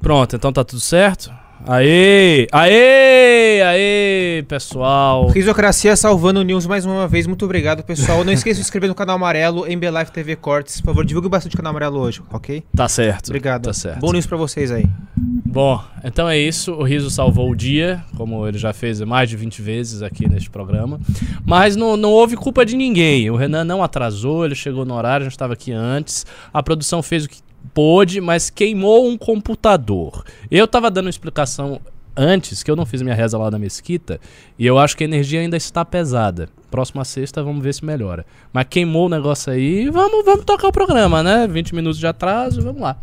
Pronto, então tá tudo certo? Aê! Aê! Aê, pessoal! Risocracia salvando o News mais uma vez. Muito obrigado, pessoal. Não esqueça de se inscrever no canal amarelo em Life TV Cortes. Por favor, divulgue bastante o canal amarelo hoje, ok? Tá certo. Obrigado. Tá certo. Bom news pra vocês aí. Bom, então é isso. O Riso salvou o dia, como ele já fez mais de 20 vezes aqui neste programa. Mas não, não houve culpa de ninguém. O Renan não atrasou, ele chegou no horário, a gente estava aqui antes. A produção fez o que pôde, mas queimou um computador. Eu tava dando uma explicação antes, que eu não fiz minha reza lá na mesquita, e eu acho que a energia ainda está pesada. Próxima sexta vamos ver se melhora. Mas queimou o negócio aí, vamos, vamos tocar o programa, né? 20 minutos de atraso, vamos lá.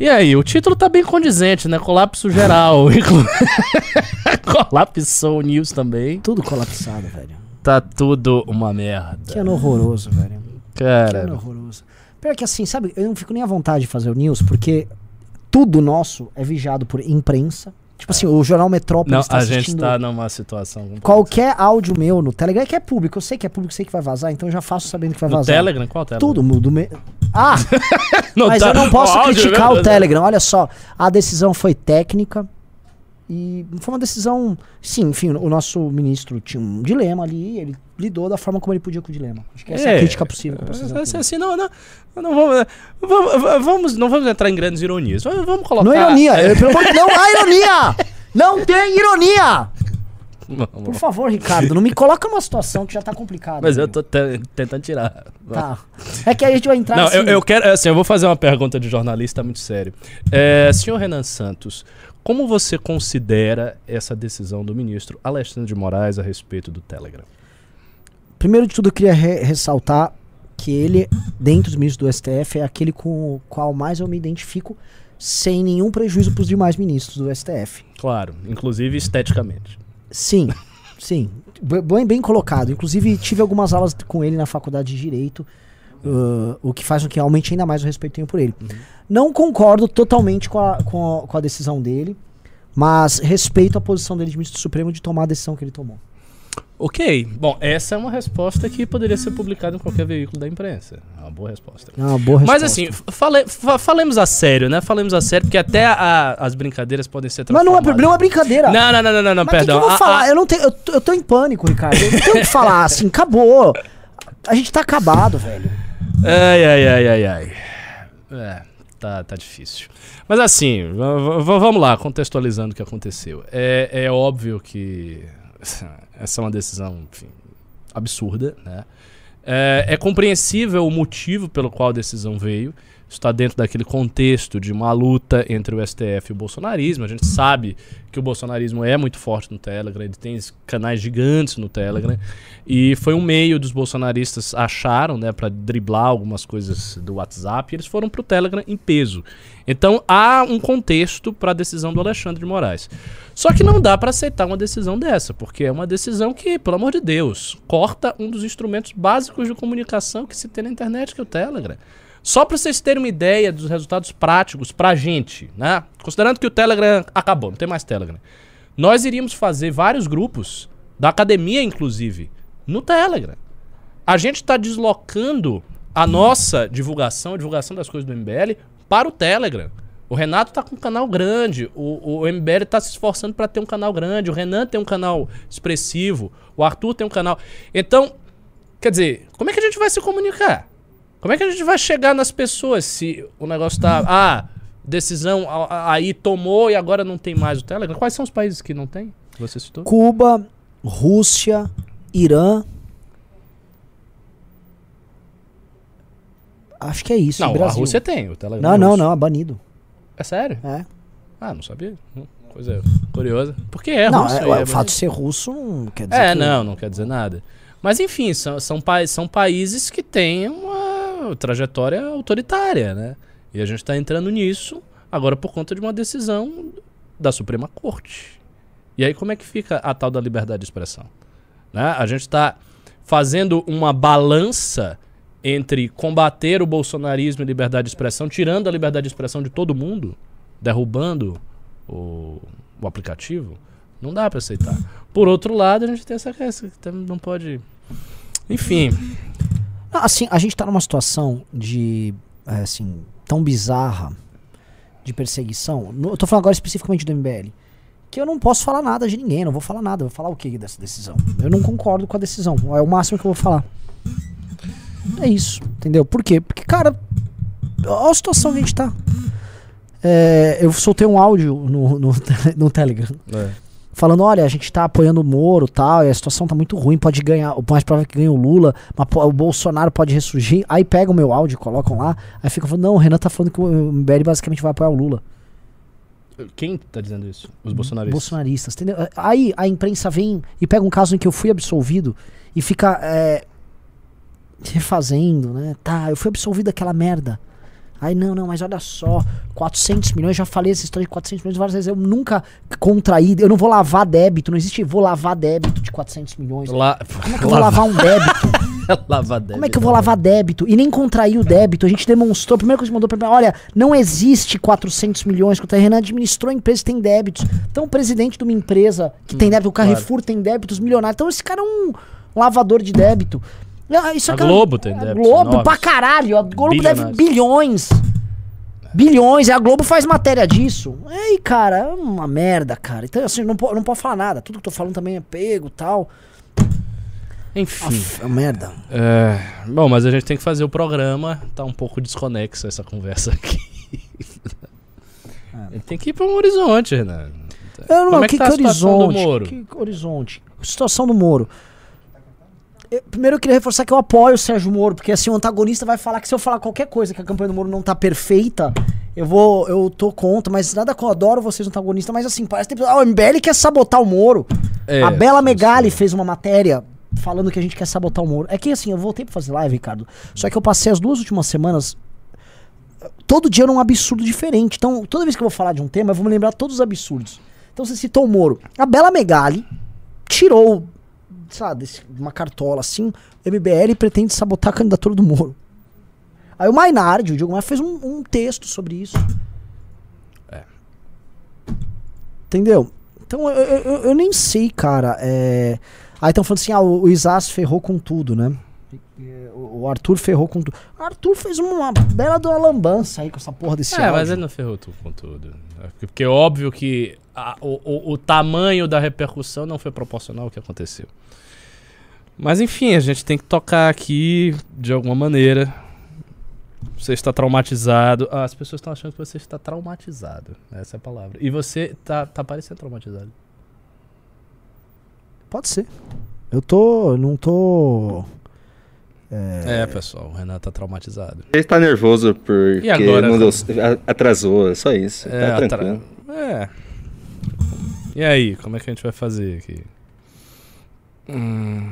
E aí, o título tá bem condizente, né? Colapso geral. Colapsou o news também. Tudo colapsado, velho. Tá tudo uma merda. Que ano horroroso, velho. Que Cara, ano horroroso. Pior que assim, sabe, eu não fico nem à vontade de fazer o news, porque tudo nosso é vigiado por imprensa. Tipo assim, o jornal Metrópolis não, está a gente tá numa situação. qualquer áudio meu no Telegram, que é público, eu sei que é público, sei que vai vazar, então eu já faço sabendo que vai No vazar. Telegram? Qual Telegram? Tudo mudo. Me... Ah! Mas tá- eu não posso o criticar o Telegram. Olha só, a decisão foi técnica e foi uma decisão. Sim, enfim, o nosso ministro tinha um dilema ali, ele lidou da forma como ele podia com o dilema. Acho que essa é, a É. crítica possível fazer. ao Assim, não, não, não vamos, vamos, vamos, não vamos entrar em grandes ironias. Vamos, colocar. Não é ironia, eu- pelo amor de não há ironia! Não tem ironia! Por favor, Ricardo, não me coloca numa situação que já tá complicada. Mas eu tô te- tentando tirar. Tá. É que aí a gente vai entrar Não, assim, eu, eu quero. Assim, eu vou fazer uma pergunta de jornalista muito sério. É, senhor Renan Santos, como você considera essa decisão do ministro Alexandre de Moraes a respeito do Telegram? Primeiro de tudo, eu queria re- ressaltar que ele, dentro dos ministros do STF, é aquele com o qual mais eu me identifico, sem nenhum prejuízo para os demais ministros do STF. Claro, inclusive esteticamente. Sim, sim. Bem, bem colocado. Inclusive, tive algumas aulas com ele na faculdade de Direito, uh, o que faz com que aumente ainda mais o respeito que tenho por ele. Não concordo totalmente com a, com, a, com a decisão dele, mas respeito a posição dele de ministro Supremo de tomar a decisão que ele tomou. Ok, bom, essa é uma resposta que poderia ser publicada em qualquer veículo da imprensa. É uma boa resposta. É uma boa resposta. Mas assim, fale, fa- falemos a sério, né? Falemos a sério, porque até a- as brincadeiras podem ser Mas não é, não é brincadeira. Não, não, não, não, não, não, Mas perdão. que, que eu vou falar? Eu não tenho. Eu, eu tô em pânico, Ricardo. Eu não tenho o que falar, assim, acabou. A gente tá acabado, velho. Ai, ai, ai, ai, ai. É, tá, tá difícil. Mas assim, vamos lá, contextualizando o que aconteceu. É, é óbvio que essa é uma decisão, enfim, absurda, né? É, é compreensível o motivo pelo qual a decisão veio. Está dentro daquele contexto de uma luta entre o STF e o bolsonarismo. A gente sabe que o bolsonarismo é muito forte no Telegram, ele tem canais gigantes no Telegram. E foi um meio dos bolsonaristas acharam, né, para driblar algumas coisas do WhatsApp, e eles foram pro Telegram em peso. Então há um contexto para a decisão do Alexandre de Moraes. Só que não dá para aceitar uma decisão dessa, porque é uma decisão que, pelo amor de Deus, corta um dos instrumentos básicos de comunicação que se tem na internet, que é o Telegram. Só para vocês terem uma ideia dos resultados práticos pra gente, né? Considerando que o Telegram acabou, não tem mais Telegram. Nós iríamos fazer vários grupos, da academia inclusive, no Telegram. A gente está deslocando a nossa divulgação, a divulgação das coisas do MBL, para o Telegram. O Renato tá com um canal grande, o, o MBL tá se esforçando para ter um canal grande, o Renan tem um canal expressivo, o Arthur tem um canal. Então, quer dizer, como é que a gente vai se comunicar? Como é que a gente vai chegar nas pessoas se o negócio tá. Ah, decisão aí tomou e agora não tem mais o Telegram? Quais são os países que não tem? Você citou? Cuba, Rússia, Irã. Acho que é isso. Não, a. Rússia tem o Telegram. Não, não, russo. não, é banido. É sério? É. Ah, não sabia. Hum, Coisa curiosa. Porque é não, russo. é, o é fato de ser russo não quer dizer É, que- não, não quer dizer nada. Mas enfim, são, são, pa são países que têm uma trajetória autoritária, né? E a gente está entrando nisso agora por conta de uma decisão da Suprema Corte. E aí como é que fica a tal da liberdade de expressão? Né? A gente está fazendo uma balança entre combater o bolsonarismo e liberdade de expressão, tirando a liberdade de expressão de todo mundo, derrubando o, o aplicativo. Não dá para aceitar. Por outro lado, a gente tem essa essa que não pode. Enfim, Assim, a gente tá numa situação de, é, assim, tão bizarra de perseguição, eu tô falando agora especificamente do MBL, que eu não posso falar nada de ninguém, não vou falar nada, vou falar o que dessa decisão? Eu não concordo com a decisão, é o máximo que eu vou falar. É isso, entendeu? Por quê? Porque, cara, olha a situação que a gente tá. É, eu soltei um áudio no, no, no Telegram É. falando, olha, a gente tá apoiando o Moro tal, e a situação tá muito ruim, pode ganhar, o mais provável é que ganhe o Lula, mas o Bolsonaro pode ressurgir. Aí pega o meu áudio, colocam lá, aí ficam falando, não, o Renan tá falando que o MBL basicamente vai apoiar o Lula. Quem tá dizendo isso? Os bolsonaristas. Bolsonaristas, entendeu? Aí a imprensa vem e pega um caso em que eu fui absolvido e fica é, refazendo, né? Tá, eu fui absolvido daquela merda. Aí, não, não, mas olha só, 400 milhões, já falei essa história de 400 milhões várias vezes, eu nunca contraí, eu não vou lavar débito, não existe vou lavar débito de 400 milhões. La... Como é que eu vou lavar um débito? Lava débito. Como é que eu vou lavar débito? E nem contrair o débito. A gente demonstrou, a primeira coisa que mandou pra mim, olha, não existe 400 milhões que o Renan administrou a empresa que tem débitos. Então, o presidente de uma empresa que tem débito, o Carrefour tem débitos milionários. Então, esse cara é um lavador de débito. Ah, Isso A é- Globo tem a débitos Globo enormes. pra caralho. A Globo deve bilhões. Bilhões. A Globo faz matéria disso. Aí, cara, é uma merda, cara. Então, assim, não, po- não pode falar nada. Tudo que eu tô falando também é pego e tal. Enfim. Aff, é uma merda. É, bom, mas a gente tem que fazer o programa. Tá um pouco desconexo essa conversa aqui. Gente tem que ir pra um horizonte, Renan. Eu não, Como é que, que tá que horizonte? Que horizonte? Situação do Moro. Eu- primeiro eu queria reforçar que eu apoio o Sérgio Moro, porque assim, o antagonista vai falar que se eu falar qualquer coisa que a campanha do Moro não tá perfeita, eu vou, eu tô contra, mas nada que eu adoro vocês antagonistas, mas assim, parece que tem- ah, o MBL quer sabotar o Moro. É, a Bela Megali fez uma matéria falando que a gente quer sabotar o Moro. É que assim, eu voltei pra fazer live, Ricardo. Só que eu passei as duas últimas semanas todo dia era um absurdo diferente. Então, toda vez que eu vou falar de um tema, eu vou me lembrar todos os absurdos. Então, você citou o Moro. A Bela Megali tirou, sabe, desse- uma cartola assim, o MBL pretende sabotar a candidatura do Moro. Aí o Mainardi, o Diogo Maia, fez um, um texto sobre isso. É. Entendeu? Então, eu, eu- eu- nem sei, cara. É... Aí estão falando assim, ah, o, o Isas ferrou com tudo, né? O Arthur ferrou com tudo. O Arthur fez uma bela de uma lambança aí com essa porra desse É, áudio. mas ele não ferrou tudo com tudo. É Porque, porque é óbvio que a- o, o- o tamanho da repercussão não foi proporcional ao que aconteceu. Mas enfim, a gente tem que tocar aqui de alguma maneira. Você está traumatizado. Ah, as pessoas estão achando que você está traumatizado. Essa é a palavra. E você tá, tá parecendo traumatizado. Pode ser. Eu tô. Não tô. É, pessoal, o Renan tá traumatizado. Ele tá nervoso porque E agora, a- atrasou, é só isso. É, tá atra-. É. E aí, como é que a gente vai fazer aqui? Hum,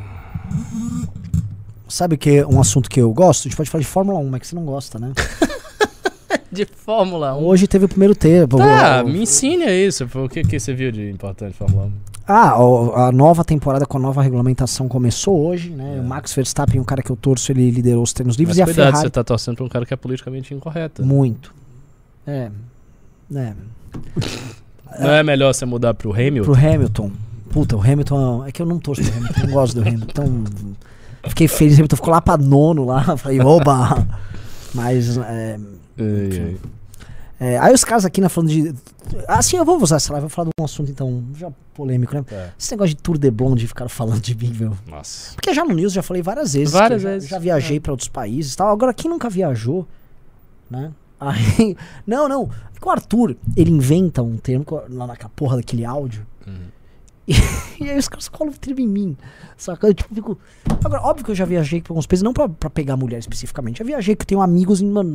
Sabe que é um assunto que eu gosto? A gente pode falar de Fórmula 1, mas que você não gosta, né? de Fórmula 1. Hoje teve o primeiro tempo. Tá, O- me ensine isso. O que, que você viu de importante Fórmula 1? Ah, o- a nova temporada com a nova regulamentação começou hoje, né? O Max Verstappen, um cara que eu torço, ele liderou os treinos livres Mas e a cuidado, Ferrari. você tá torcendo pra um cara que é politicamente incorreto. Muito. É. É. Não é melhor você mudar pro Hamilton? Pro Hamilton. Puta, o Hamilton. É que eu não torço pro Hamilton, não gosto do Hamilton. Então. Fiquei feliz, o Hamilton ficou lá pra nono lá. Falei, oba! Mas. É, Ai, ai. é, aí os caras aqui, né, falando de. Assim, eu vou usar essa live, vou falar de um assunto então, já polêmico, né? Tá. Esse negócio de Tour de Blonde, ficaram falando de mim, meu. Nossa. Porque já no News já falei várias vezes. Várias eu já- vezes. Já, viajei pra outros países e tal. Agora, quem nunca viajou, né? Aí, não, não. É o Arthur, ele inventa um termo lá naquela porra daquele áudio. E, e aí os caras colam o termo em mim. Saca? Eu tipo, fico. Agora, óbvio que eu já viajei pra alguns países, não pra, pra pegar mulher especificamente. Já viajei que eu tenho amigos em, mano,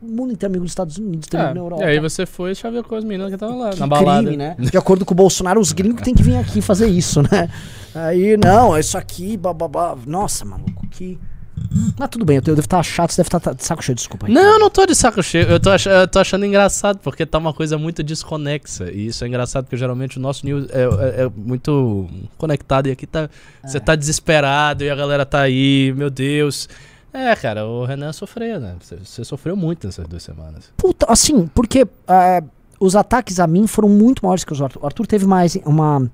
no mundo inteiro, amigos nos Estados Unidos, também É, na Europa. e aí você foi e chaveu com as meninas que estavam lá, Que na balada. crime, né? De acordo com o Bolsonaro, os gringos têm que vir aqui fazer isso, né? Aí, não, isso aqui, bababá. Nossa, maluco, que. Mas tudo bem, eu devo estar chato, você deve estar de saco cheio, desculpa. aí. Não, eu não tô de saco cheio. Eu tô, ach- eu tô achando engraçado, porque tá uma coisa muito desconexa. E isso é engraçado, porque geralmente o nosso news é, é- é muito conectado. E aqui tá. Você tá desesperado e a galera tá aí, meu Deus. É, cara, o Renan sofreu, né? Você, você sofreu muito nessas duas semanas. Puta, assim, porque é, os ataques a mim foram muito maiores que os Arthur. O Arthur teve mais uma,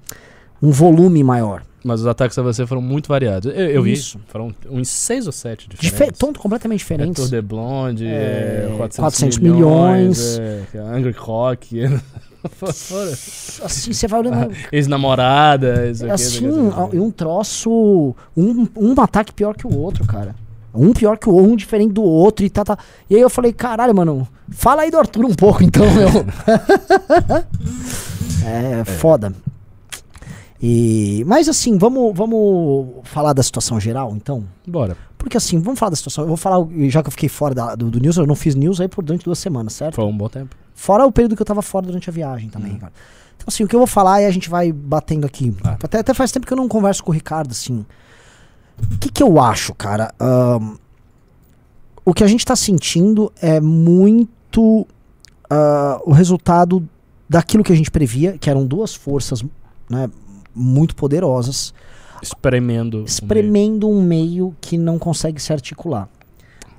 um volume maior. Mas os ataques a você foram muito variados. Eu, eu vi. Isso. Foram uns seis ou sete Dife diferentes. tão completamente É diferentes. Tour de Blonde, É, é, 400, 400 milhões, é, Angry Rock, fora- Assim, você vai olhando. ex-namorada, É assim, e um troço. Um, um ataque pior que o outro, cara. Um pior que o outro, um diferente do outro e tá, tá. E aí eu falei, caralho, mano, fala aí do Arthur um pouco então, meu. é, foda. E, mas assim, vamos, vamos falar da situação geral, então? Bora. Porque assim, vamos falar da situação. Eu vou falar, já que eu fiquei fora da- do, do news, eu não fiz news aí por durante duas semanas, certo? Foi um bom tempo. Fora o período que eu tava fora durante a viagem também, cara. Então, assim, o que eu vou falar e a gente vai batendo aqui. Ah. Até, até faz tempo que eu não converso com o Ricardo, assim. O que, que eu acho, cara? Ahn, o que a gente tá sentindo é muito ah, o resultado daquilo que a gente previa, que eram duas forças né, muito poderosas, Espremendo. o meio. espremendo um meio que não consegue se articular.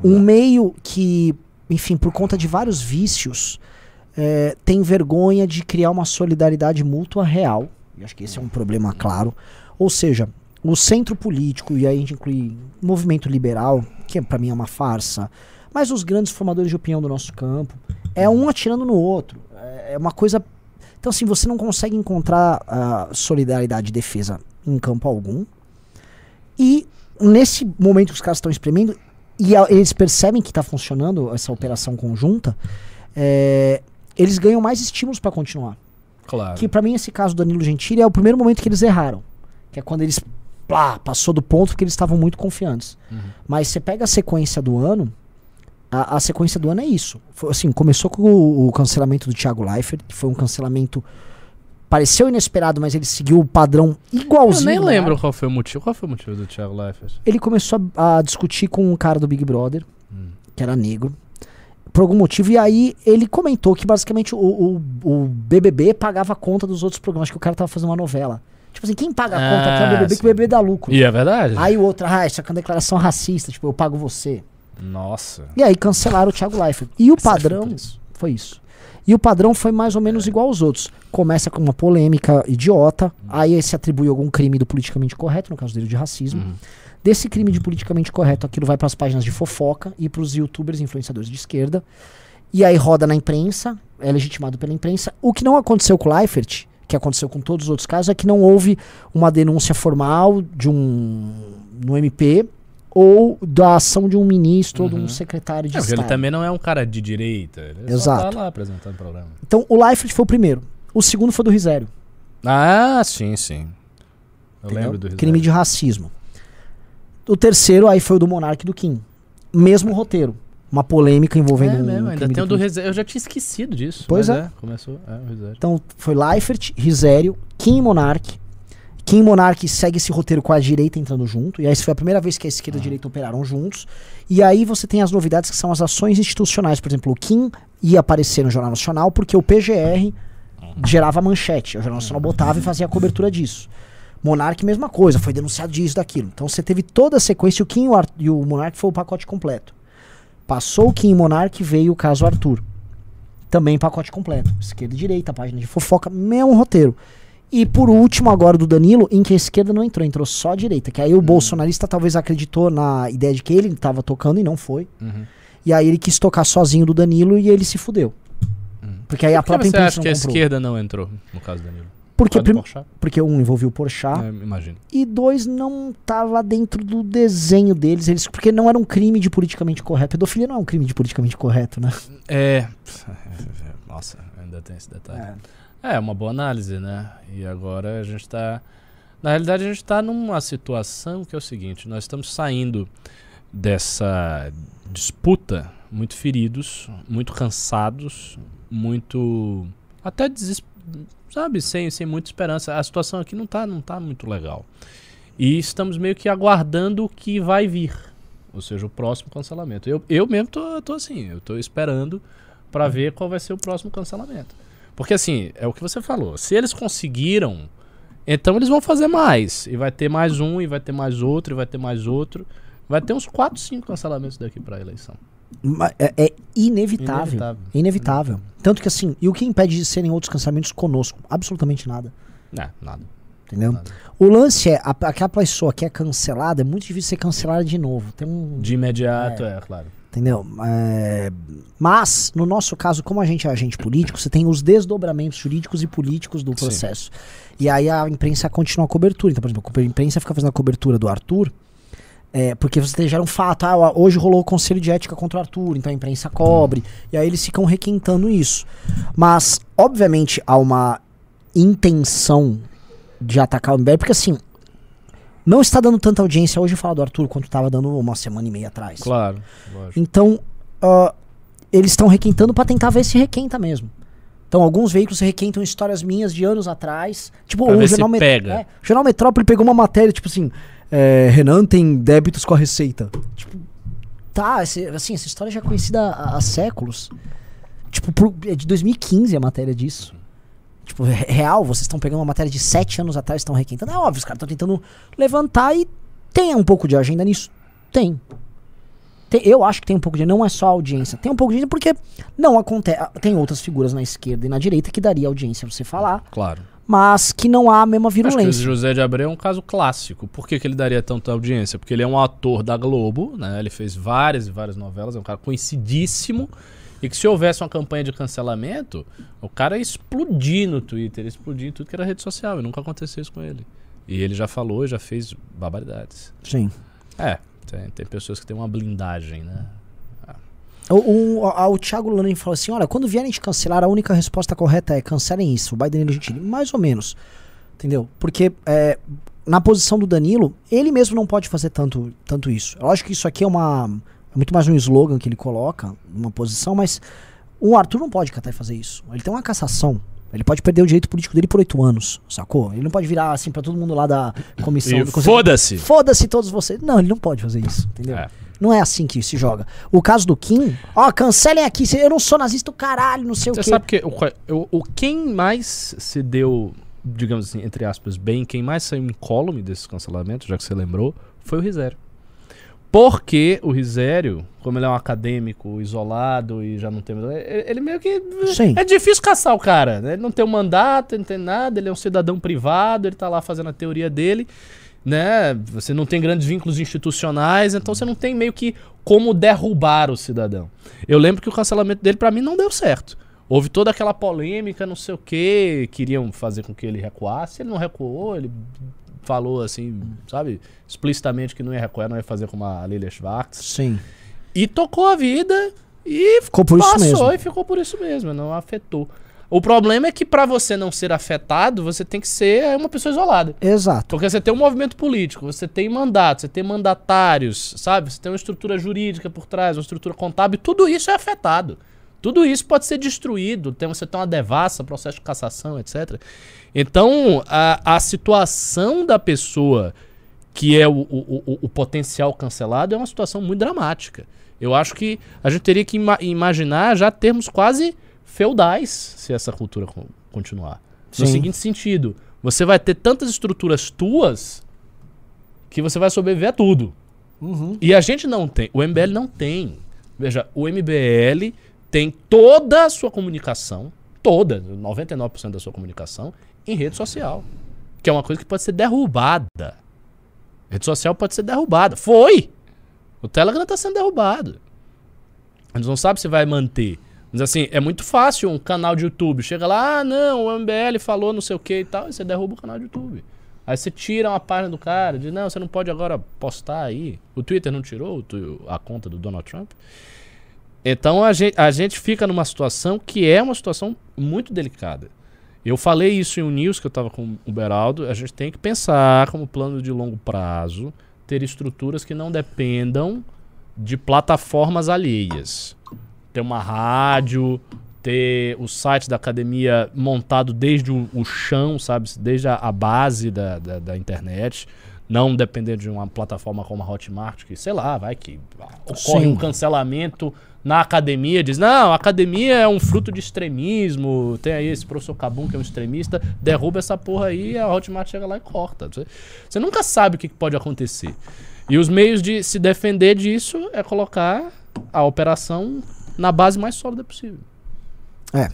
Um meio que, enfim, por conta de vários vícios, eh, tem vergonha de criar uma solidariedade mútua real. E acho que esse é um problema claro. Ou seja, o centro político, e aí a gente inclui movimento liberal, que para mim é uma farsa, mas os grandes formadores de opinião do nosso campo, é um atirando no outro. É é uma coisa. Então, assim, você não consegue encontrar ah, solidariedade e defesa em campo algum. E nesse momento que os caras estão espremendo, e a- eles percebem que está funcionando essa operação conjunta, é, eles ganham mais estímulos para continuar. Claro. Que para mim esse caso do Danilo Gentili é o primeiro momento que eles erraram, que é quando eles plá, passou do ponto porque eles estavam muito confiantes. Uhum. Mas você pega a sequência do ano, a, a sequência do ano é isso. Foi, assim, começou com o, o cancelamento do Thiago Leifert, que foi um cancelamento pareceu inesperado, mas ele seguiu o padrão Eu igualzinho. nem do lembro qual foi o motivo. Qual foi o motivo do Thiago Leifert? Ele começou a, a discutir com um cara do Big Brother, Hum. que era negro, por algum motivo. E aí ele comentou que basicamente o, o, o BBB pagava a conta dos outros programas, que o cara tava fazendo uma novela. Tipo assim, quem paga a conta aqui é o Ah, BBB, que sim. o BBB dá lucro. E é verdade? Aí o outro, ah, isso aqui é uma declaração racista, tipo, eu pago você. Nossa. E aí cancelaram o Thiago Leifert. E o padrão foi isso. E o padrão foi mais ou menos igual aos outros. Começa com uma polêmica idiota, aí se atribui algum crime do politicamente correto, no caso dele de racismo. Uhum. Desse crime de politicamente correto, aquilo vai para as páginas de fofoca e para os youtubers influenciadores de esquerda. E aí roda na imprensa, é legitimado pela imprensa. O que não aconteceu com o Leifert, que aconteceu com todos os outros casos, é que não houve uma denúncia formal de um no MP ou da ação de um ministro ou de um Uhum. secretário de É, porque ele Estado. também não é um cara de direita. Ele Exato. só tá lá apresentando o programa. Então o Leifert foi o primeiro. O segundo foi do Risério. Ah, sim, sim. Eu entendeu? lembro do Crime Rizek. de racismo. O terceiro aí foi o do Monark e do Kim. Mesmo roteiro. Uma polêmica envolvendo É um mesmo, ainda crime tem o do Rizek. Eu já tinha esquecido disso. Pois mas é. Começou. É. Então foi Leifert, Risério, Kim e Monark. Kim Monark segue esse roteiro com a direita entrando junto. E aí foi a primeira vez que a esquerda e a direita operaram juntos. E aí você tem as novidades que são as ações institucionais. Por exemplo, o Kim ia aparecer no Jornal Nacional porque o PGR gerava manchete. O Jornal Nacional botava e fazia a cobertura disso. Monark, mesma coisa, foi denunciado disso, daquilo. Então você teve toda a sequência. E o Kim e o, Ar- e o Monark foi o pacote completo. Passou o Kim e Monark, veio o caso Arthur. Também pacote completo. Esquerda e direita, página de fofoca, mesmo roteiro. E por último, agora do Danilo, em que a esquerda não entrou, entrou só a direita. Que aí o bolsonarista talvez acreditou na ideia de que ele estava tocando e não foi. Uhum. E aí ele quis tocar sozinho do Danilo e ele se fudeu. Porque aí a Por própria você imprensa acha não que a esquerda não entrou, no caso do Danilo? Porque, prim- porque um envolveu o Porchat É, imagino. e dois não tava dentro do desenho deles. Eles, porque não era um crime de politicamente correto. Pedofilia não é um crime de politicamente correto, né? É. Nossa, ainda tem esse detalhe. É, uma boa análise, né? E agora a gente tá. Na realidade, a gente tá numa situação que é o seguinte: nós estamos saindo dessa disputa muito feridos, muito cansados, muito. até deses... sabe, sem, sem muita esperança. A situação aqui não tá, não tá muito legal. E estamos meio que aguardando o que vai vir. Ou seja, o próximo cancelamento. Eu, eu mesmo tô, tô assim, eu tô esperando pra ver qual vai ser o próximo cancelamento. Porque assim, é o que você falou. Se eles conseguiram, então eles vão fazer mais. E vai ter mais um, e vai ter mais outro, e vai ter mais outro. Vai ter uns 4, 5 cancelamentos daqui pra eleição. Ma- É, é inevitável. Inevitável. Inevitável. Tanto que assim, e o que impede de serem outros cancelamentos conosco? Absolutamente nada. É, nada. Entendeu? Nada. O lance é, a, aquela pessoa que é cancelada, é muito difícil ser cancelada de novo. Tem um. De imediato, é, claro. Entendeu? É, mas, no nosso caso, como a gente é agente político, você tem os desdobramentos jurídicos e políticos do Sim. processo. E aí a imprensa continua a cobertura. Então, por exemplo, a imprensa fica fazendo a cobertura do Arthur, é, porque você gera um fato. Ah, hoje rolou o conselho de ética contra o Arthur, então a imprensa cobre. E aí eles ficam requentando isso. Mas, obviamente, há uma intenção de atacar o MBL, porque assim. Não está dando tanta audiência hoje falar do Arthur quanto estava dando uma semana e meia atrás. Claro, lógico. Então, ah, eles estão requentando pra tentar ver se requenta mesmo. Então, alguns veículos requentam histórias minhas de anos atrás. Tipo, Pra o Jornal, Met- pega. é, o Jornal Metrópole pegou uma matéria, tipo assim, é, Renan tem débitos com a Receita. Tipo, tá, esse- assim, essa história já é conhecida há, há séculos. Tipo, pro- é de 2015 a matéria disso. Tipo, re- real, vocês estão pegando uma matéria de sete anos atrás e estão requentando. É óbvio, os caras estão tentando levantar e tem um pouco de agenda nisso. Tem. Tem- eu acho que tem um pouco de. Não é só audiência. Tem um pouco de agenda porque não acontece. Tem outras figuras na esquerda e na direita que daria audiência você falar, Claro. mas que não há a mesma Acho que o virulência. José de Abreu é um caso clássico. Por que, que ele daria tanta audiência? Porque ele é um ator da Globo, né? Ele fez várias e várias novelas, é um cara conhecidíssimo. E que se houvesse uma campanha de cancelamento, o cara ia explodir no Twitter, ia explodir em tudo que era rede social. E nunca aconteceu isso com ele. E ele já falou e já fez barbaridades. Sim. É, tem, tem pessoas que têm uma blindagem, né? O, o, o Thiago Lanin falou assim: olha, quando vierem te cancelar, a única resposta correta é cancelem isso. O Biden é legítimo. Mais ou menos. Entendeu? Porque é, na posição do Danilo, ele mesmo não pode fazer tanto, tanto isso. Eu acho que isso aqui é uma. Muito mais um slogan que ele coloca, uma posição, mas o Arthur não pode catar e fazer isso. Ele tem uma cassação. Ele pode perder o direito político dele por oito anos, sacou? Ele não pode virar assim pra todo mundo lá da comissão foda-se! Foda-se todos vocês. Não, ele não pode fazer isso, entendeu? É. Não é assim que se joga. O caso do Kim, ó, cancelem aqui, eu não sou nazista, caralho, não sei Você o quê. sabe que o, o, o- quem mais se deu, digamos assim, entre aspas, bem, quem mais saiu incólume desses cancelamentos, já que você lembrou, foi o Risério. Porque o Risério, como ele é um acadêmico isolado e já não tem. Ele, meio que. Sim. É difícil caçar o cara. né? Ele não tem um mandato, ele não tem nada, ele é um cidadão privado, ele tá lá fazendo a teoria dele. Né? Você não tem grandes vínculos institucionais, então você não tem meio que como derrubar o cidadão. Eu lembro que o cancelamento dele, pra mim, não deu certo. Houve toda aquela polêmica, não sei o que, queriam fazer com que ele recuasse. Ele não recuou, ele falou assim, sabe, explicitamente que não ia recuar, não ia fazer como a Lilia Schwartz. Sim. E tocou a vida e Ficou por isso passou mesmo. e ficou por isso mesmo, não afetou. O problema é que pra você não ser afetado, você tem que ser uma pessoa isolada. Exato. Porque você tem um movimento político, você tem mandato, você tem mandatários, sabe? Você tem uma estrutura jurídica por trás, uma estrutura contábil, tudo isso é afetado. Tudo isso pode ser destruído. Tem, você tem uma devassa, processo de cassação, etc. Então, a, a situação da pessoa que é o, o, o- o potencial cancelado é uma situação muito dramática. Eu acho que a gente teria que ima- imaginar já termos quase feudais se essa cultura con- continuar. No Sim. seguinte sentido, você vai ter tantas estruturas tuas que você vai sobreviver a tudo. Uhum. E a gente não tem. O MBL não tem. Veja, o MBL tem toda a sua comunicação, toda, 99% da sua comunicação, em rede social. Que é uma coisa que pode ser derrubada. Rede social pode ser derrubada. Foi! O Telegram está sendo derrubado. A gente não sabe se vai manter. Mas assim, é muito fácil um canal de YouTube. Chega lá, ah, não, o MBL falou não sei o que e tal, e você derruba o canal de YouTube. Aí você tira uma página do cara, diz, não, você não pode agora postar aí. O Twitter não tirou a conta do Donald Trump. Então a gente, a gente fica numa situação que é uma situação muito delicada. Eu falei isso em um news que eu estava com o Beraldo. A gente tem que pensar como plano de longo prazo, ter estruturas que não dependam de plataformas alheias. Ter uma rádio, ter o site da academia montado desde o, o chão, sabe? Desde a, a base da, da, da internet. Não depender de uma plataforma como a Hotmart, que, sei lá, vai que ocorre Sim. um cancelamento na academia, diz, não, a academia é um fruto de extremismo, tem aí esse professor Cabum que é um extremista, derruba essa porra aí e a Hotmart chega lá e corta. Você, você nunca sabe o que pode acontecer. E os meios de se defender disso é colocar a operação na base mais sólida possível. É.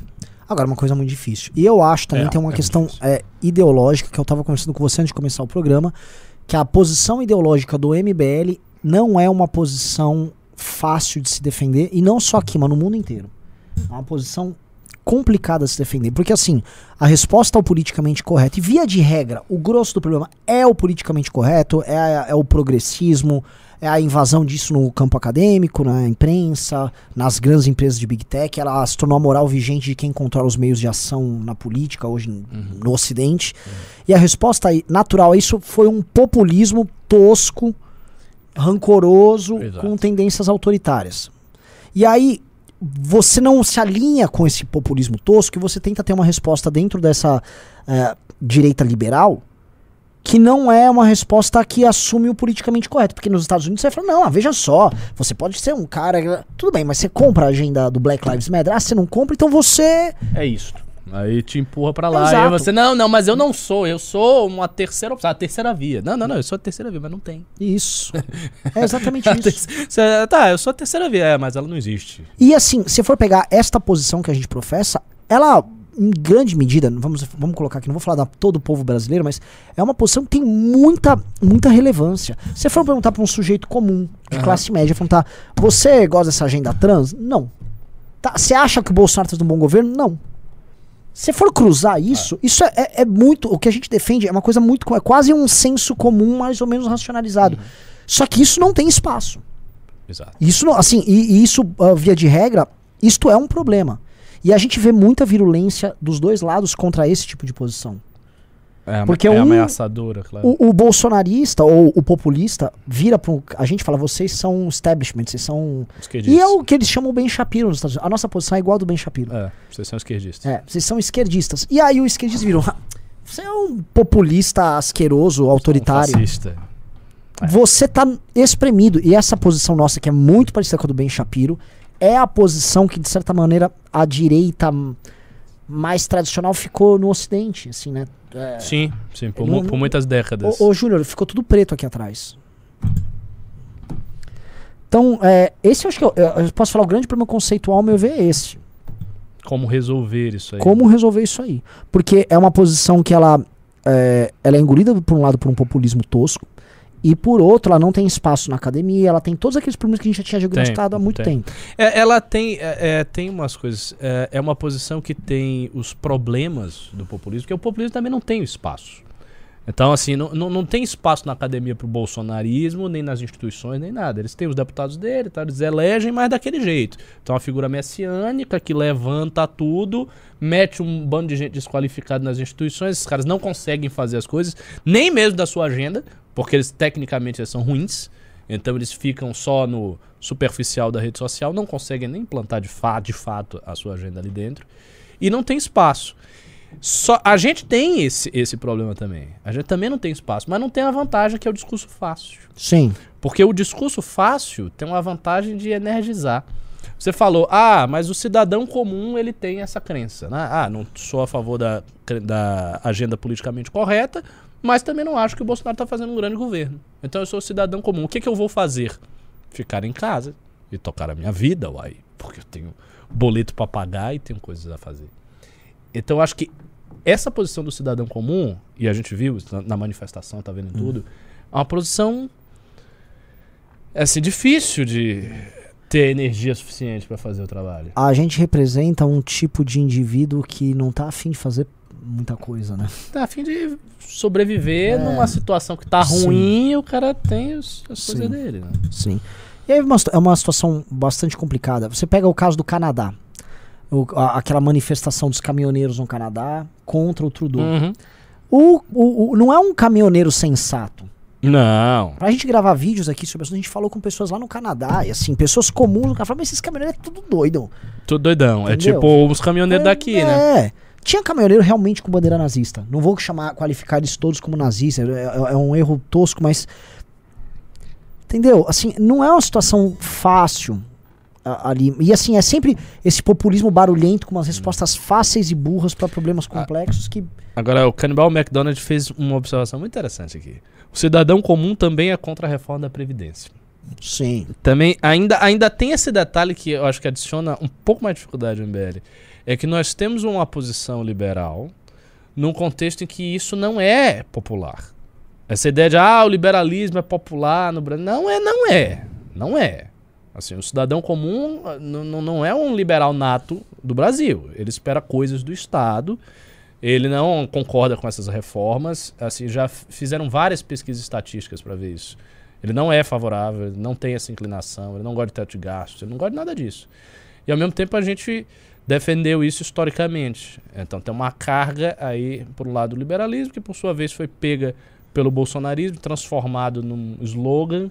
Agora, uma coisa muito difícil. E eu acho também É, tem uma é questão é, ideológica, que eu estava conversando com você antes de começar o programa, que a posição ideológica do MBL não é uma posição fácil de se defender, e não só aqui, mas no mundo inteiro. É uma posição complicada de se defender. Porque assim, a resposta ao politicamente correto, e via de regra, o grosso do problema é o politicamente correto, é, é o progressismo, a invasão disso no campo acadêmico, na imprensa, nas grandes empresas de Big Tech. Ela se tornou a moral vigente de quem controla os meios de ação na política hoje n- no Ocidente. E a resposta natural a isso foi um populismo tosco, rancoroso, Exato. com tendências autoritárias. E aí, você não se alinha com esse populismo tosco e você tenta ter uma resposta dentro dessa eh, direita liberal que não é uma resposta que assume o politicamente correto. Porque nos Estados Unidos você fala, não, ah, veja só, você pode ser um cara. Tudo bem, mas você compra a agenda do Black Lives Matter. Ah, você não compra, então você. É isso. Aí te empurra pra lá. Exato. E você, não, não, mas eu não sou. Eu sou uma terceira opção. A terceira via. Não, não, não. Eu sou a terceira via, mas não tem. Isso. É exatamente isso. Você- tá, eu sou a terceira via, é, mas ela não existe. E assim, se for pegar esta posição que a gente professa, ela, em grande medida, vamos, vamos colocar aqui, não vou falar da todo o povo brasileiro, mas é uma posição que tem muita, muita relevância. Se for perguntar para um sujeito comum, de Aham. classe média, perguntar, você gosta dessa agenda trans? Não. Tá, você acha que o Bolsonaro está um bom governo? Não. Se for cruzar isso, isso é, é- é muito. O que a gente defende é uma coisa muito. É quase um senso comum, mais ou menos racionalizado. Só que isso não tem espaço. Exato. Isso não, assim, e, e isso, ah, via de regra, isto é um problema. E a gente vê muita virulência dos dois lados contra esse tipo de posição. É, Porque é um- ameaçadora, claro. O, o bolsonarista ou o populista vira para a gente fala, vocês são establishment, vocês são. Esquerdistas. E é o que eles chamam o Ben Shapiro nos Estados Unidos. A nossa posição é igual a do Ben Shapiro. É, vocês são esquerdistas. É, vocês são esquerdistas. E aí o esquerdista virou. "Ah, Você é um populista asqueroso, autoritário. Um fascista. É. Você tá espremido. E essa posição nossa, que é muito parecida com a do Ben Shapiro, é a posição que, de certa maneira, a direita mais tradicional ficou no Ocidente, assim, né? É, Sim, sim, por, Não- mu- por muitas décadas. Ô, ô Júnior, ficou tudo preto aqui atrás. Então, é, esse eu acho que eu, eu posso falar o grande problema conceitual, ao meu ver, é esse. Como resolver isso aí? Como resolver isso aí? Porque é uma posição que ela é, ela é engolida por um lado por um populismo tosco e por outro ela não tem espaço na academia, ela tem todos aqueles problemas que a gente já tinha diagnosticado há muito tem. tempo. É, ela tem, é, é, tem umas coisas. É, é uma posição que tem os problemas do populismo, porque o populismo também não tem espaço. Então, assim, não, não, não tem espaço na academia pro bolsonarismo, nem nas instituições, nem nada. Eles têm os deputados dele, tá? eles elegem, mas daquele jeito. Então, uma figura messiânica que levanta tudo, mete um bando de gente desqualificada nas instituições, esses caras não conseguem fazer as coisas, nem mesmo da sua agenda, porque eles tecnicamente eles são ruins. Então eles ficam só no superficial da rede social, não conseguem nem implantar de, fa de fato a sua agenda ali dentro. E não tem espaço. Só, a gente tem esse, esse problema também. A gente também não tem espaço, mas não tem a vantagem que é o discurso fácil. Sim. Porque o discurso fácil tem uma vantagem de energizar. Você falou, ah, mas o cidadão comum ele tem essa crença. Né? Ah, não sou a favor da, da agenda politicamente correta, mas também não acho que o Bolsonaro está fazendo um grande governo. Então eu sou cidadão comum. O que, que eu vou fazer? Ficar em casa e tocar a minha vida, uai. Porque eu tenho boleto para pagar e tenho coisas a fazer. Então eu acho que essa posição do cidadão comum, e a gente viu isso na, manifestação, tá vendo em tudo, é uma posição é assim, difícil de ter energia suficiente para fazer o trabalho. A gente representa um tipo de indivíduo que não tá afim de fazer muita coisa, né? Tá a fim de sobreviver É. numa situação que tá Sim. ruim e o cara tem as Sim. coisas dele, né? Sim. E aí uma é uma situação bastante complicada. Você pega o caso do Canadá. O- a- aquela manifestação dos caminhoneiros no Canadá contra o Trudeau. Uhum. O, o- o- não é um caminhoneiro sensato. Não. Pra gente gravar vídeos aqui sobre isso, a gente falou com pessoas lá no Canadá, e assim, pessoas comuns, o cara falou, mas esses caminhoneiros é tudo doido. Tudo doidão. É Entendeu? tipo os caminhoneiros daqui, é, né? É. Tinha caminhoneiro realmente com bandeira nazista. Não vou chamar, qualificar eles todos como nazistas, é, é- é um erro tosco, mas. Entendeu? Assim, não é uma situação fácil a- ali. E assim, é sempre esse populismo barulhento com umas respostas fáceis e burras pra problemas complexos que. Agora, o Cannibal McDonald fez uma observação muito interessante aqui. O cidadão comum também é contra a reforma da Previdência. Sim. Também ainda, ainda tem esse detalhe que eu acho que adiciona um pouco mais de dificuldade ao MBL. É que nós temos uma posição liberal num contexto em que isso não é popular. Essa ideia de ah, o liberalismo é popular no Brasil. Não é, não é. Não é. Assim, o cidadão comum não, é um liberal nato do Brasil. Ele espera coisas do Estado. Ele não concorda com essas reformas. Assim, já fizeram várias pesquisas estatísticas para ver isso. Ele não é favorável, ele não tem essa inclinação, ele não gosta de teto de gastos, ele não gosta de nada disso. E ao mesmo tempo a gente defendeu isso historicamente. Então tem uma carga aí pro lado do liberalismo, que por sua vez foi pega pelo bolsonarismo, transformado num slogan.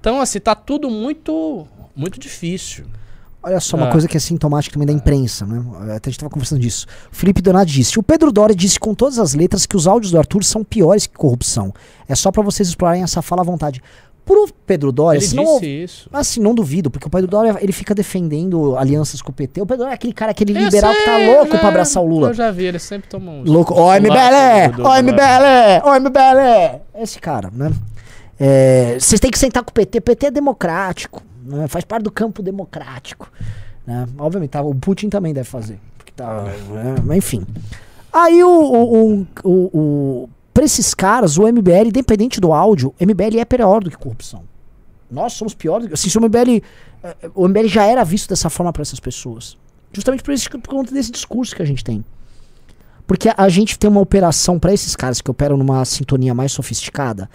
Então, assim, tá tudo muito, muito difícil. Olha só, uma Ah. coisa que é sintomática também da imprensa, né? Até a gente tava conversando disso. O Felipe Donati disse: O Pedro Doria disse com todas as letras que os áudios do Arthur são piores que corrupção. É só pra vocês explorarem essa fala à vontade. Pro Pedro Doria, Ele se não, isso. Assim, não duvido, porque o Pedro Doria ele fica defendendo alianças com o PT. O Pedro Doria é aquele cara, aquele Eu liberal que tá sei, louco já- pra abraçar o Lula. Eu já vi, ele sempre toma uns. Louco. Ó, uns MBL! do- MBL! Ó, MBL! Esse cara, né? É, Vocês têm que sentar com o PT. PT é democrático, né? faz parte do campo democrático. Né? Obviamente, tá, o Putin também deve fazer. Porque tá, né? Mas enfim. Aí o. o, o, o, o pra esses caras, o MBL, independente do áudio, MBL é pior do que corrupção. Nós somos piores. do que- Assim, se o MBL. eh, O MBL já era visto dessa forma pra essas pessoas. Justamente por, esse, por conta desse discurso que a gente tem. Porque a gente tem uma operação pra esses caras que operam numa sintonia mais sofisticada.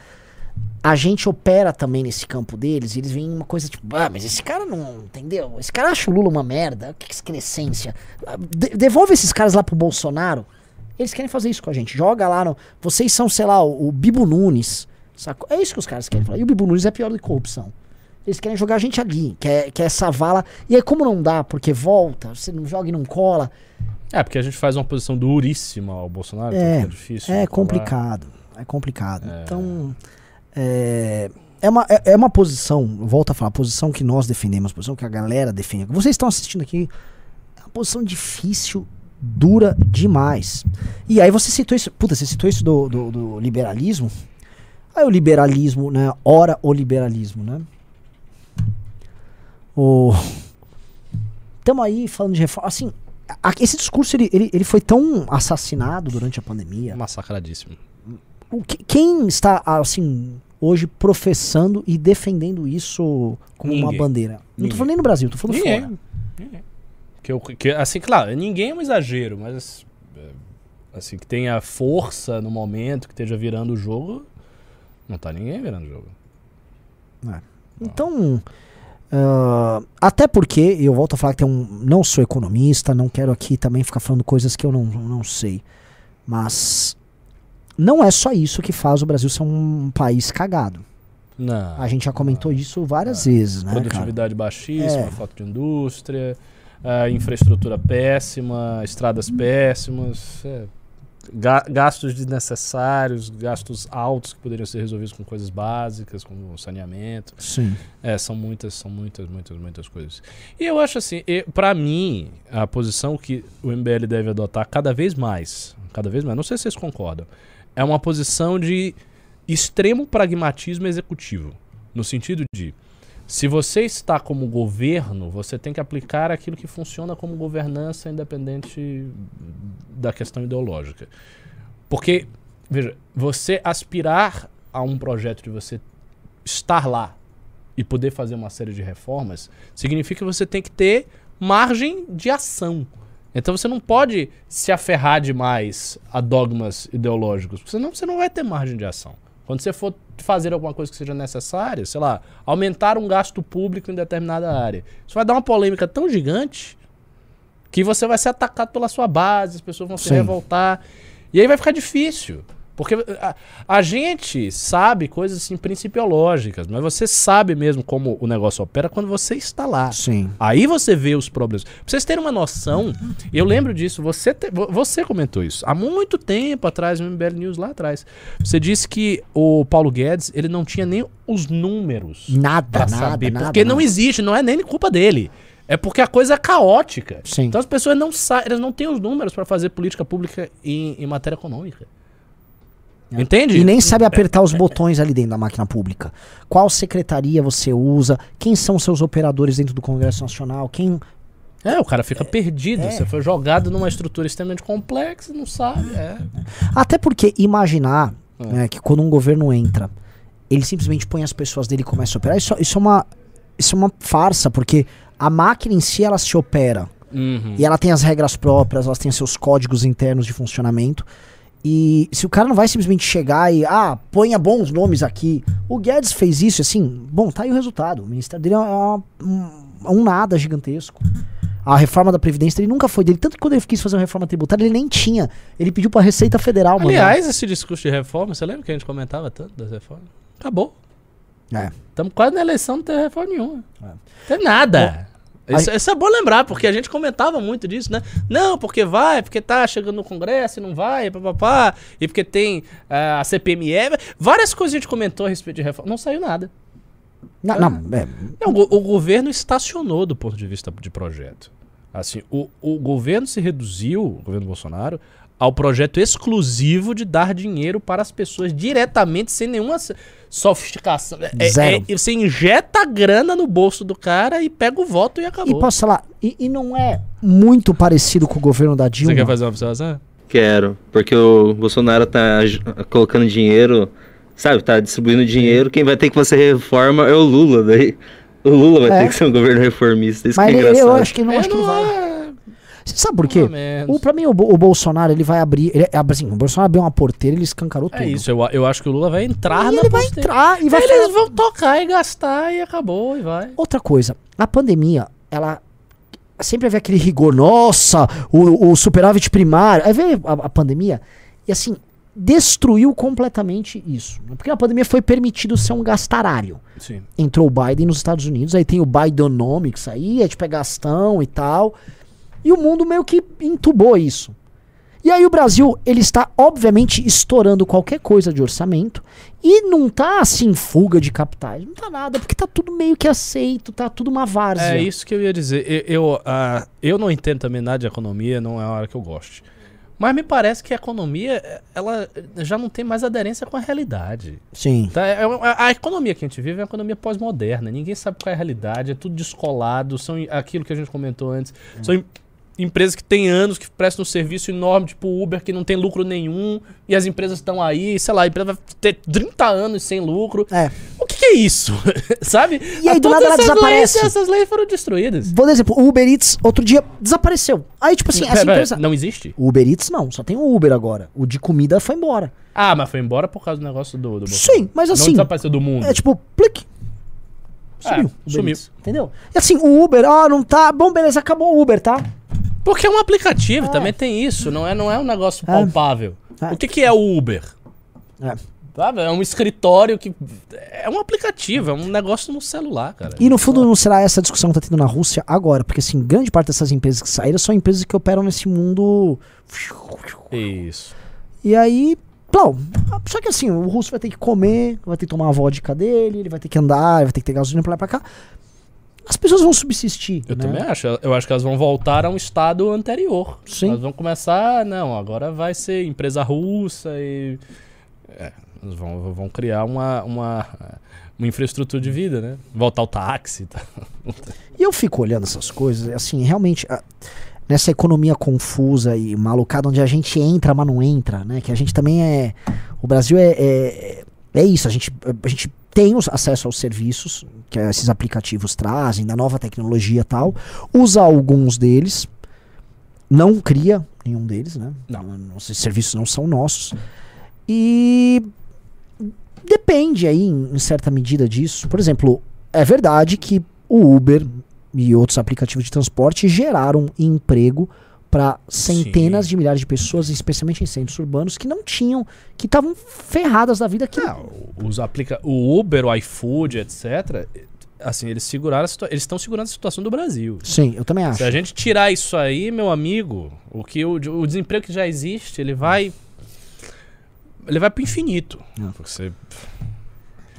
A gente opera também nesse campo deles e eles veem uma coisa tipo, ah, mas esse cara não. Entendeu? Esse cara acha o Lula uma merda. Que excrescência? Ah, de- devolve esses caras lá pro Bolsonaro. Eles querem fazer isso com a gente. Joga lá no. Vocês são, sei lá, o, o Bibo Nunes. Sacou? É isso que os caras querem falar. E o Bibo Nunes é pior do que corrupção. Eles querem jogar a gente ali, quer, quer essa vala. E aí, como não dá, porque volta, você não joga e não cola, É, porque a gente faz uma posição duríssima ao Bolsonaro, É, então fica difícil. É complicado. É complicado. Então, é, é, uma, é, é uma posição, eu volto a falar, posição que nós defendemos, a posição que a galera defende. Vocês estão assistindo aqui, é uma posição difícil, dura demais. E aí você citou isso, puta, você citou isso do, do, do liberalismo. Aí o liberalismo, né? Ora o liberalismo, né? O... Estamos aí falando de reforma. Assim, a- esse discurso ele, ele, ele foi tão assassinado durante a pandemia. Massacradíssimo. O que- quem está, assim, hoje professando e defendendo isso como uma Ninguém. bandeira? Não tô falando nem no Brasil, tô falando Ninguém. fora. Ninguém. Que, eu, que, assim, claro, ninguém é um exagero, mas é, assim, que tenha força no momento, que esteja virando o jogo, não tá ninguém virando o jogo. Então, ah, até porque, eu volto a falar que tem um, não sou economista, não quero aqui também ficar falando coisas que eu não, não sei, mas não é só isso que faz o Brasil ser um país cagado. Não. A gente já comentou isso várias vezes, né, cara? Produtividade baixíssima, É. falta de indústria, a infraestrutura péssima, estradas péssimas, é, ga- gastos desnecessários, gastos altos que poderiam ser resolvidos com coisas básicas, como saneamento. Sim. É, são muitas, são muitas, muitas, muitas coisas. E eu acho assim, pra mim, a posição que o MBL deve adotar cada vez mais, cada vez mais, não sei se vocês concordam, é uma posição de extremo pragmatismo executivo. No sentido de, se você está como governo, você tem que aplicar aquilo que funciona como governança independente da questão ideológica. Porque, veja, você aspirar a um projeto de você estar lá e poder fazer uma série de reformas, significa que você tem que ter margem de ação. Então você não pode se aferrar demais a dogmas ideológicos, porque senão você não vai ter margem de ação. Quando você for fazer alguma coisa que seja necessária, sei lá, aumentar um gasto público em determinada área, isso vai dar uma polêmica tão gigante que você vai ser atacado pela sua base, as pessoas vão se Sim. revoltar. E aí vai ficar difícil. Porque a, a gente sabe coisas assim principiológicas, mas você sabe mesmo como o negócio opera quando você está lá. Sim. Aí você vê os problemas. Pra vocês terem uma noção, eu lembro disso, você, te- vo- você comentou isso há muito tempo atrás, no MBL News lá atrás. Você disse que o Paulo Guedes, ele não tinha nem os números Nada, nada, saber. nada. porque não nada. existe, não é nem culpa dele. É porque a coisa é caótica. Sim. Então as pessoas não sabem, elas não têm os números para fazer política pública em, em matéria econômica. Entende? E nem sabe apertar os botões ali dentro da máquina pública. Qual secretaria você usa? Quem são seus operadores dentro do Congresso Nacional? Quem. É, o cara fica perdido. é. Você foi jogado numa estrutura extremamente complexa, não sabe. É. Até porque imaginar É. né, que quando um governo entra, ele simplesmente põe as pessoas dele e começa a operar, isso, isso, é, uma, isso é uma farsa, porque a máquina em si ela se opera. Uhum. E ela tem as regras próprias, elas têm seus códigos internos de funcionamento. E se o cara não vai simplesmente chegar e, ah, ponha bons nomes aqui. O Guedes fez isso, assim, bom, tá aí o resultado. O ministério dele é uma- um, nada gigantesco. A reforma da Previdência dele nunca foi dele. Tanto que quando ele quis fazer uma reforma tributária, ele nem tinha. Ele pediu pra Receita Federal, mano. Aliás, esse discurso de reforma, você lembra que a gente comentava tanto das reformas? Acabou. É. Estamos quase na eleição, não tem reforma nenhuma. É. Não tem nada. Bom, Isso, isso é bom lembrar, porque a gente comentava muito disso, né? Não, porque vai, porque tá chegando no Congresso e não vai, papapá, e porque tem ah, a CPME. Várias coisas a gente comentou a respeito de reforma. Não saiu nada. Não, não, é, Não, o, o governo estacionou do ponto de vista de projeto. Assim, o, o governo se reduziu, o governo Bolsonaro, ao projeto exclusivo de dar dinheiro para as pessoas diretamente, sem nenhuma sofisticação. É- é- Zero. é- você injeta a grana no bolso do cara e pega o voto e E acabou. posso falar, e, e não é muito parecido com o governo da Dilma. Você quer fazer uma observação? Quero, porque o Bolsonaro tá colocando dinheiro, sabe, tá distribuindo dinheiro, quem vai ter que fazer reforma é o Lula, daí o Lula vai É. ter que ser um governo reformista, isso Mas que é engraçado. eu acho que não, É, acho que não vai. É, Você sabe por quê? O, pra mim, o, o Bolsonaro, ele vai abrir. Ele, é, assim, o Bolsonaro abriu uma porteira ele escancarou tudo. É isso, eu, eu acho que o Lula vai entrar E na ele vai entrar e vai Eles fazer. vão tocar e gastar e acabou e vai. Outra coisa, a pandemia, ela. Sempre havia aquele rigor, nossa, o, o superávit primário. Aí veio a, a pandemia e assim, destruiu completamente isso. né? Porque a pandemia foi permitido ser um gastarário. Sim. entrou o Biden nos Estados Unidos, aí tem o Bidenomics aí, é tipo é gastão e tal. E o mundo meio que entubou isso. E aí o Brasil, ele está obviamente estourando qualquer coisa de orçamento e não tá assim fuga de capitais, não tá nada, porque tá tudo meio que aceito, tá tudo uma várzea. É isso que eu ia dizer. Eu, eu, ah, eu não entendo também nada de economia, não é uma hora que eu goste. Mas me parece que a economia, ela já não tem mais aderência com a realidade. Sim. Tá? É uma- a economia que a gente vive é uma economia pós-moderna. Ninguém sabe qual é a realidade, é tudo descolado. São aquilo que a gente comentou antes. São em- empresas que têm anos, que prestam um serviço enorme, tipo o Uber, que não tem lucro nenhum. E as empresas estão aí, sei lá, a empresa vai ter 30 anos sem lucro. É. O que, que é isso? Sabe? E aí, do nada, ela desaparece. Leis, essas leis foram destruídas. Vou dar exemplo, o Uber Eats outro dia desapareceu. Aí tipo assim, essa empresa Não existe? O Uber Eats não, só tem o Uber agora. O de comida foi embora. Ah, mas foi embora por causa do negócio do, do Sim, mas Não assim, desapareceu do mundo. É tipo, plique. Sumiu. É, sumiu. Eats, entendeu? E assim, o Uber, ah, não tá. Bom, beleza, acabou o Uber, tá? Porque é um aplicativo, É. também tem isso, não é, não é um negócio É. palpável. É. O que, que é o Uber? É. Sabe? É um escritório que. É um aplicativo, é um negócio no celular, cara. E no fundo não será essa discussão que tá tendo na Rússia agora, porque assim, grande parte dessas empresas que saíram são empresas que operam nesse mundo. Isso. E aí, só que assim, o russo vai ter que comer, vai ter que tomar a vodka dele, ele vai ter que andar, vai ter que ter gasolina pra lá e pra cá. As pessoas vão subsistir. Eu né? também acho. Eu acho que elas vão voltar a um estado anterior. Sim. Elas vão começar. Não, agora vai ser empresa russa e. É, elas vão, vão criar uma, uma, uma infraestrutura de vida, né? Voltar ao táxi e tal. E eu fico olhando essas coisas, assim, realmente, a- nessa economia confusa e malucada, onde a gente entra, mas não entra, né? Que a gente também é. O Brasil é. É, é isso, a gente, a gente tem acesso aos serviços que esses aplicativos trazem, da nova tecnologia e tal, usa alguns deles, não cria nenhum deles, né? Não. Esses serviços não são nossos. E depende aí, em, em certa medida, disso. Por exemplo, é verdade que o Uber e outros aplicativos de transporte geraram emprego para centenas Sim. de milhares de pessoas, especialmente em centros urbanos, que não tinham, que estavam ferradas da vida. Que Não, os aplica o Uber, o iFood, etc. Assim, eles seguraram eles estão segurando a situação do Brasil. Sim, eu também acho. Se a gente tirar isso aí, meu amigo, o que o, o desemprego que já existe, ele vai ele vai pro infinito. Não. Porque você-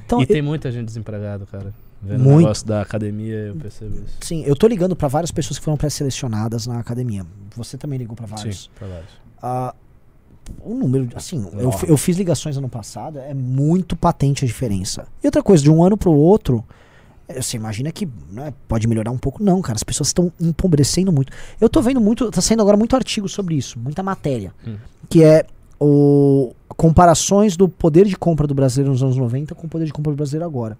Então, e eu- tem muita gente desempregada, cara. Vendo o Muito. negócio da academia, eu percebo isso. sim, eu tô ligando para várias pessoas que foram pré-selecionadas na academia. Você também ligou para vários. Sim, pra vários. Ah, o número, assim, eu, eu fiz ligações ano passado, é muito patente a diferença. E outra coisa, de um ano pro outro, É, Você imagina que né, pode melhorar um pouco? Não, cara. As pessoas estão empobrecendo muito. Eu tô vendo muito. Tá saindo agora muito artigo sobre isso, muita matéria. Hum. Que é o comparações do poder de compra do brasileiro nos anos 90 com o poder de compra do brasileiro agora.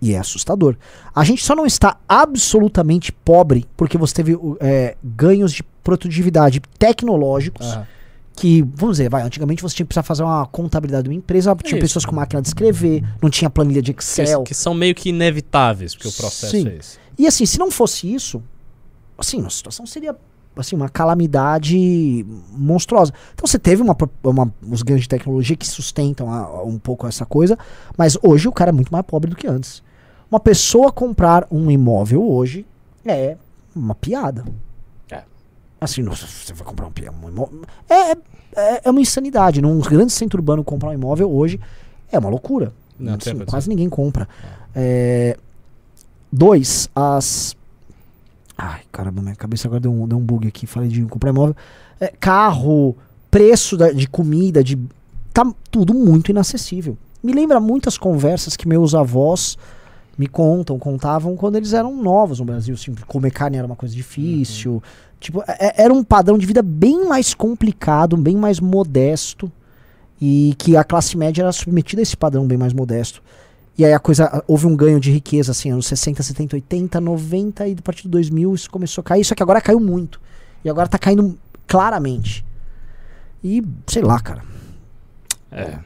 E é assustador. A gente só não está absolutamente pobre porque você teve é, ganhos de produtividade tecnológicos Aham. que, vamos dizer, vai, antigamente você tinha que precisar fazer uma contabilidade de uma empresa, tinha isso. pessoas com máquina de escrever, não tinha planilha de Que, Excel. que são meio que inevitáveis, porque o processo Sim. é esse. E assim, se não fosse isso, assim, a situação seria assim, uma calamidade monstruosa. Então você teve uma, uma- os ganhos de tecnologia que sustentam a- a um pouco essa coisa, mas hoje o cara é muito mais pobre do que antes. Uma pessoa comprar um imóvel hoje é uma piada. É. Assim, nossa, você vai comprar um, um imóvel. É, é, é uma insanidade. Num grande centro urbano comprar um imóvel hoje é uma loucura. Não, tem Assim, quase ninguém compra. É, dois, as. Ai, caramba, minha cabeça agora deu um, deu um bug aqui. Falei de comprar imóvel. É, carro, preço da- de comida, de. Tá tudo muito inacessível. Me lembra muitas conversas que meus avós me contam, contavam quando eles eram novos no Brasil. Assim, comer carne era uma coisa difícil. Tipo, é- era um padrão de vida bem mais complicado, bem mais modesto. E que a classe média era submetida a esse padrão bem mais modesto. E aí a coisa, houve um ganho de riqueza, assim, anos 60, 70, 80, 90, e a partir de 2000 isso começou a cair, só que agora caiu muito. E agora tá caindo claramente. E, sei lá, cara. É.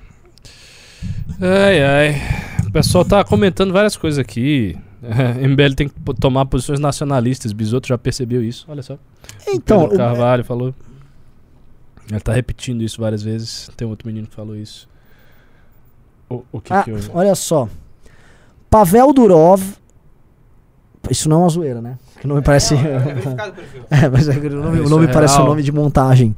Ai, ai. O pessoal tá comentando várias coisas aqui. MBL tem que tomar posições nacionalistas. Bisoto já percebeu isso. Olha só. Então, Pedro o- Carvalho falou. Ele tá repetindo isso várias vezes. Tem outro menino que falou isso. O, o que ah, que eu... olha só. Pavel Durov. Isso não é uma zoeira, né? Que o nome parece. É, mas é que o nome, É, o nome é parece um real. nome de montagem.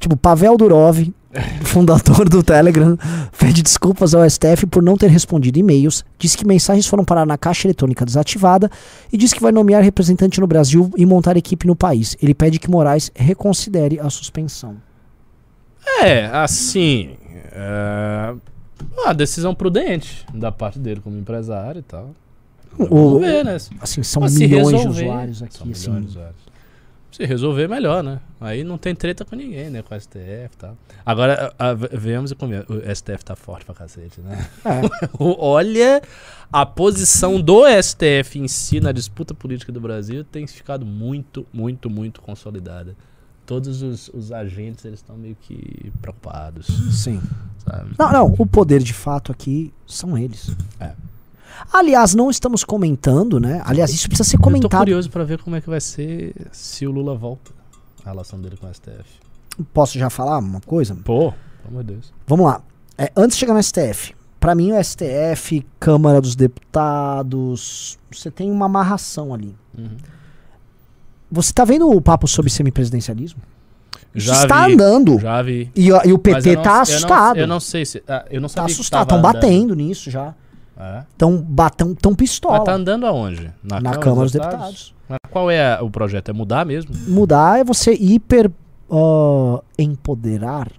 Tipo, Pavel Durov, fundador do Telegram, pede desculpas ao STF por não ter respondido e-mails, diz que mensagens foram parar na caixa eletrônica desativada e diz que vai nomear representante no Brasil e montar equipe no país. Ele pede que Moraes reconsidere a suspensão. É, assim. É... Uma decisão prudente da parte dele como empresário e tal. O- Vamos ver, né? Assim, são Mas milhões de usuários São aqui, milhões assim. de usuários. Se resolver, melhor, né? Aí não tem treta com ninguém, né? Com o STF e tal. Agora, a, a, vemos e convenhamos. O STF tá forte pra cacete, né? É. Olha, a posição do STF em si na disputa política do Brasil tem ficado muito, muito, muito consolidada. Todos os, os agentes eles estão meio que preocupados, Sim. sabe? Não, não, o poder de fato aqui são eles. É. Aliás, não estamos comentando, né? Aliás, isso precisa ser Eu tô comentado. curioso pra ver como é que vai ser se o Lula volta. A relação dele com o STF. Posso já falar uma coisa? Pô, pelo amor de Deus. Vamos lá. É, antes de chegar no STF, pra mim o STF, Câmara dos Deputados, você tem uma amarração ali. Uhum. Você tá vendo o papo sobre semipresidencialismo? Já está vi, andando. Já vi. E, o- e o PT não- tá eu não- assustado. Eu não, sei se. ah, eu não tá sabia que assustado. Estão batendo nisso já. É? Estão batão, tão pistola. Mas tá andando aonde? na Câmara dos Deputados. Mas qual é o projeto? É mudar mesmo? Mudar é você hiper ó, empoderar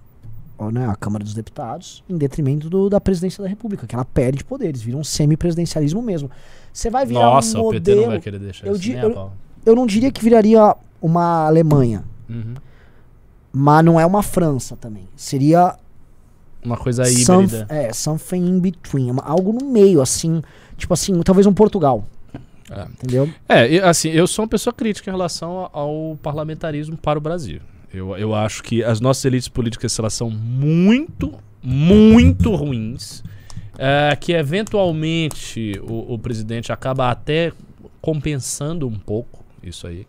ó, né, a Câmara dos Deputados em detrimento do- da presidência da República, que ela perde poderes, vira um semipresidencialismo mesmo. Você vai virar Nossa, um o PT não modelo. vai querer deixar eu isso di- eu-. Eu não diria que viraria uma Alemanha, Uhum. mas não é uma França também. Seria Uma coisa some- híbrida. é, something in between, algo no meio, assim, tipo assim, talvez um Portugal, É. entendeu? É, assim, eu sou uma pessoa crítica em relação ao parlamentarismo para o Brasil. Eu, eu acho que as nossas elites políticas elas são muito, muito ruins. é, que eventualmente o, o presidente acaba até compensando um pouco isso aí.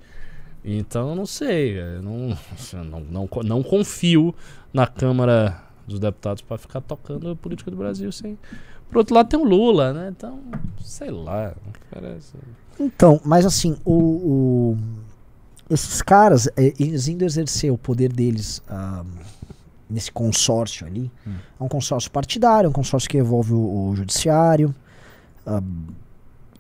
Então, não sei. Não, não, não, não confio na Câmara dos Deputados para ficar tocando a política do Brasil sem. Por outro lado, tem o Lula, né? Então, sei lá. Parece. Então, mas assim, o, o- esses caras, é, eles indo exercer o poder deles ah, nesse consórcio ali, Hum. é um consórcio partidário, é um consórcio que envolve o, o judiciário. ah,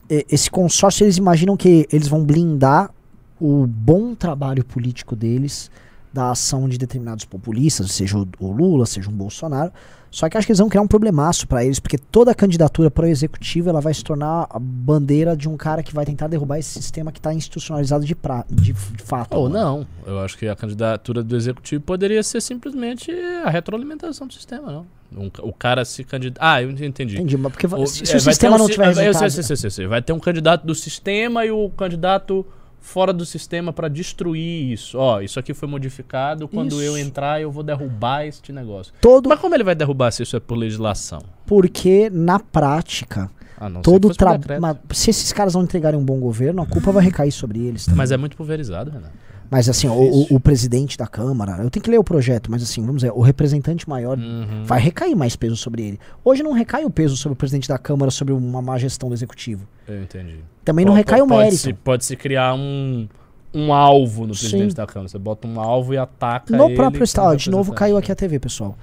esse consórcio, eles imaginam que eles vão blindar o bom trabalho político deles da ação de determinados populistas, seja o, Lula, seja um Bolsonaro. Só que acho que eles vão criar um problemaço para eles, porque toda candidatura para o executivo ela vai se tornar a bandeira de um cara que vai tentar derrubar esse sistema que está institucionalizado de, pra, de, de fato. Ou agora. não. Eu acho que a candidatura do executivo poderia ser simplesmente a retroalimentação do sistema, não. Um o cara se candidato. Ah, eu entendi. Entendi, mas porque O- se, é, o sistema um não tiver eu sei, resultado... sei, sei, sei, sei. Vai ter um candidato do sistema e o candidato fora do sistema para destruir isso. Ó, isso aqui foi modificado. Quando eu Isso. entrar, eu vou derrubar este negócio. Todo Mas como ele vai derrubar se isso é por legislação? porque, na prática, Ah, não todo trabalho... Se esses caras não entregarem um bom governo, a culpa vai recair sobre eles também. Mas é muito pulverizado, Renan. Mas assim, o, o- presidente da Câmara, eu tenho que ler o projeto, mas assim, vamos dizer, o representante maior Uhum. vai recair mais peso sobre ele. Hoje não recai o peso sobre o presidente da Câmara, sobre uma má gestão do executivo. Eu entendi. Também não recai o mérito. Se, pode se criar um, um alvo no presidente Sim. da Câmara. Você bota um alvo e ataca No próprio estado, de novo caiu aqui a TV, pessoal.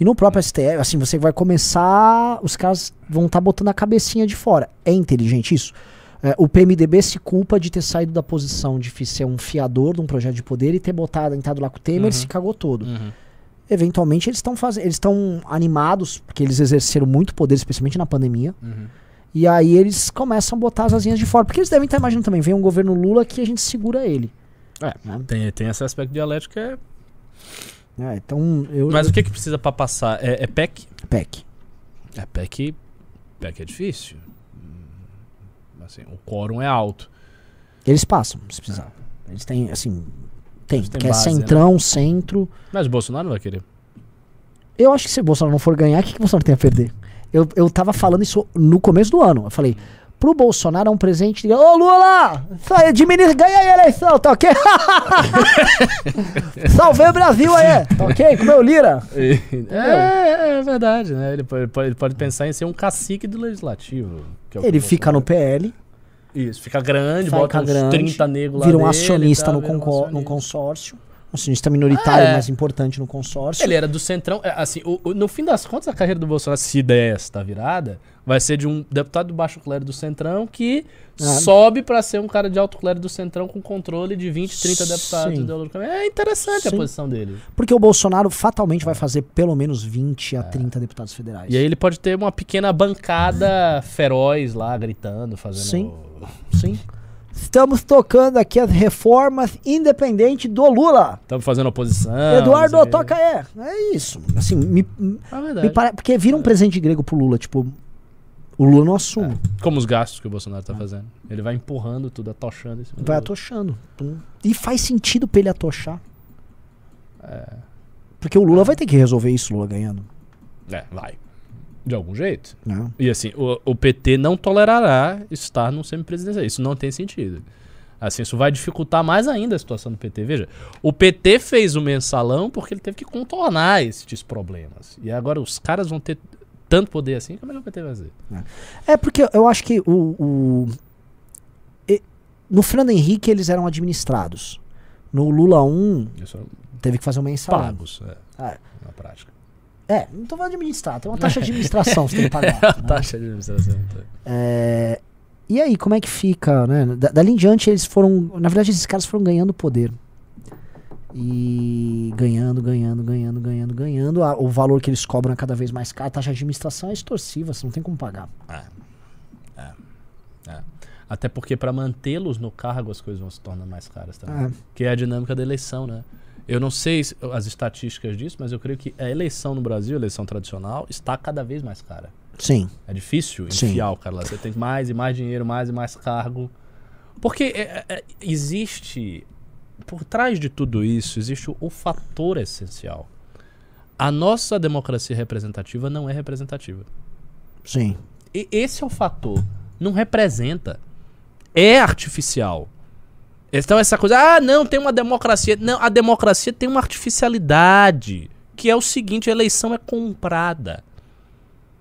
E no próprio STF, assim, você vai começar, os caras vão estar botando a cabecinha de fora. É inteligente isso? É, o PMDB se culpa de ter saído da posição de ser um fiador de um projeto de poder e ter botado, entrado lá com o Temer, Uhum. se cagou todo. Uhum. Eventualmente eles estão eles estão animados porque eles exerceram muito poder, especialmente na pandemia. Uhum. E aí eles começam a botar as asinhas de fora, porque eles devem estar imaginando também, vem um governo Lula que a gente segura ele. É, Né? tem, tem esse aspecto dialético que é. É, então eu Mas o que, que precisa pra passar? É, é PEC? PEC. É PEC. PEC é difícil. Assim, o quórum é alto. Eles passam, se precisar. Eles têm, assim, tem, Eles têm que é base, né? centrão, centro. Mas o Bolsonaro não vai querer. Eu acho que se o Bolsonaro não for ganhar, o que, que o Bolsonaro tem a perder? Eu, eu tava falando isso no começo do ano. Eu falei, pro Bolsonaro é um presente. Ô Lula! Isso aí, administra, ganha aí a eleição, tá ok? Salvei o Brasil aí, tá ok? Comeu lira. É, é verdade, né? Ele pode, ele pode- pensar em ser um cacique do legislativo. é Ele fica no PL, Isso, fica grande, fica bota uns grande, 30 negros lá vira um dele acionista tal, no, vira um concor- no acionista. consórcio. Um acionista minoritário, É. mas importante no consórcio. Ele era do Centrão. é, Assim, o- o- no fim das contas, a carreira do Bolsonaro, se der esta virada, vai ser de um deputado do baixo clero do Centrão que Ah. sobe pra ser um cara de alto clero do Centrão com controle de 20, 30 deputados Sim. É interessante a Sim. posição dele. Porque o Bolsonaro fatalmente vai fazer pelo menos 20 a 30 deputados federais. É. E aí ele pode ter uma pequena bancada feroz lá, gritando, fazendo. Sim. Sim. Estamos tocando aqui as reformas independente do Lula. Estamos fazendo oposição. Eduardo, sei. toca é. É isso. Assim, me, É me porque vira um presente grego pro Lula, tipo, o Lula não assume. Como os gastos que o Bolsonaro tá fazendo. Ele vai empurrando tudo, atochando Vai atochando. E faz sentido pra ele atochar. É. Porque o Lula vai ter que resolver isso, Lula ganhando. É, vai. De algum jeito. Né? E assim, o, o PT não tolerará estar num semipresidencial. Isso não tem sentido. Assim, isso vai dificultar mais ainda a situação do PT. Veja, o PT fez o mensalão porque ele teve que contornar esses problemas. E agora os caras vão ter tanto poder assim, como é que o PT vai fazer? É porque eu acho que o, o- no Fernando Henrique eles eram administrados. No Lula 1 Isso teve que fazer um é mensalão. pagos, é, Ah, na prática. É, não tô falando de administrar, tem uma taxa de administração que você tem que pagar. né? Taxa de administração. tá. É, e aí, como é que fica, né? Da- dali em diante eles foram. Na verdade, esses caras foram ganhando poder. E ganhando, ganhando, ganhando, ganhando, ganhando. A- o valor que eles cobram é cada vez mais caro. A taxa de administração é extorsiva, você não tem como pagar. Até porque para mantê-los no cargo as coisas vão se tornando mais caras também. É. Que é a dinâmica da eleição, né? Eu não sei se- as estatísticas disso, mas eu creio que a eleição no Brasil, a eleição tradicional, está cada vez mais cara. Sim. É difícil Sim. enfiar o cara lá. Você tem mais e mais dinheiro, mais e mais cargo. Porque é- é- existe, por trás de tudo isso, existe o, o fator essencial. A nossa democracia representativa não é representativa. Sim. E esse é o fator. Não representa. É artificial. Então essa coisa, ah, não, tem uma democracia. Não, a democracia tem uma artificialidade. Que é o seguinte, a eleição é comprada.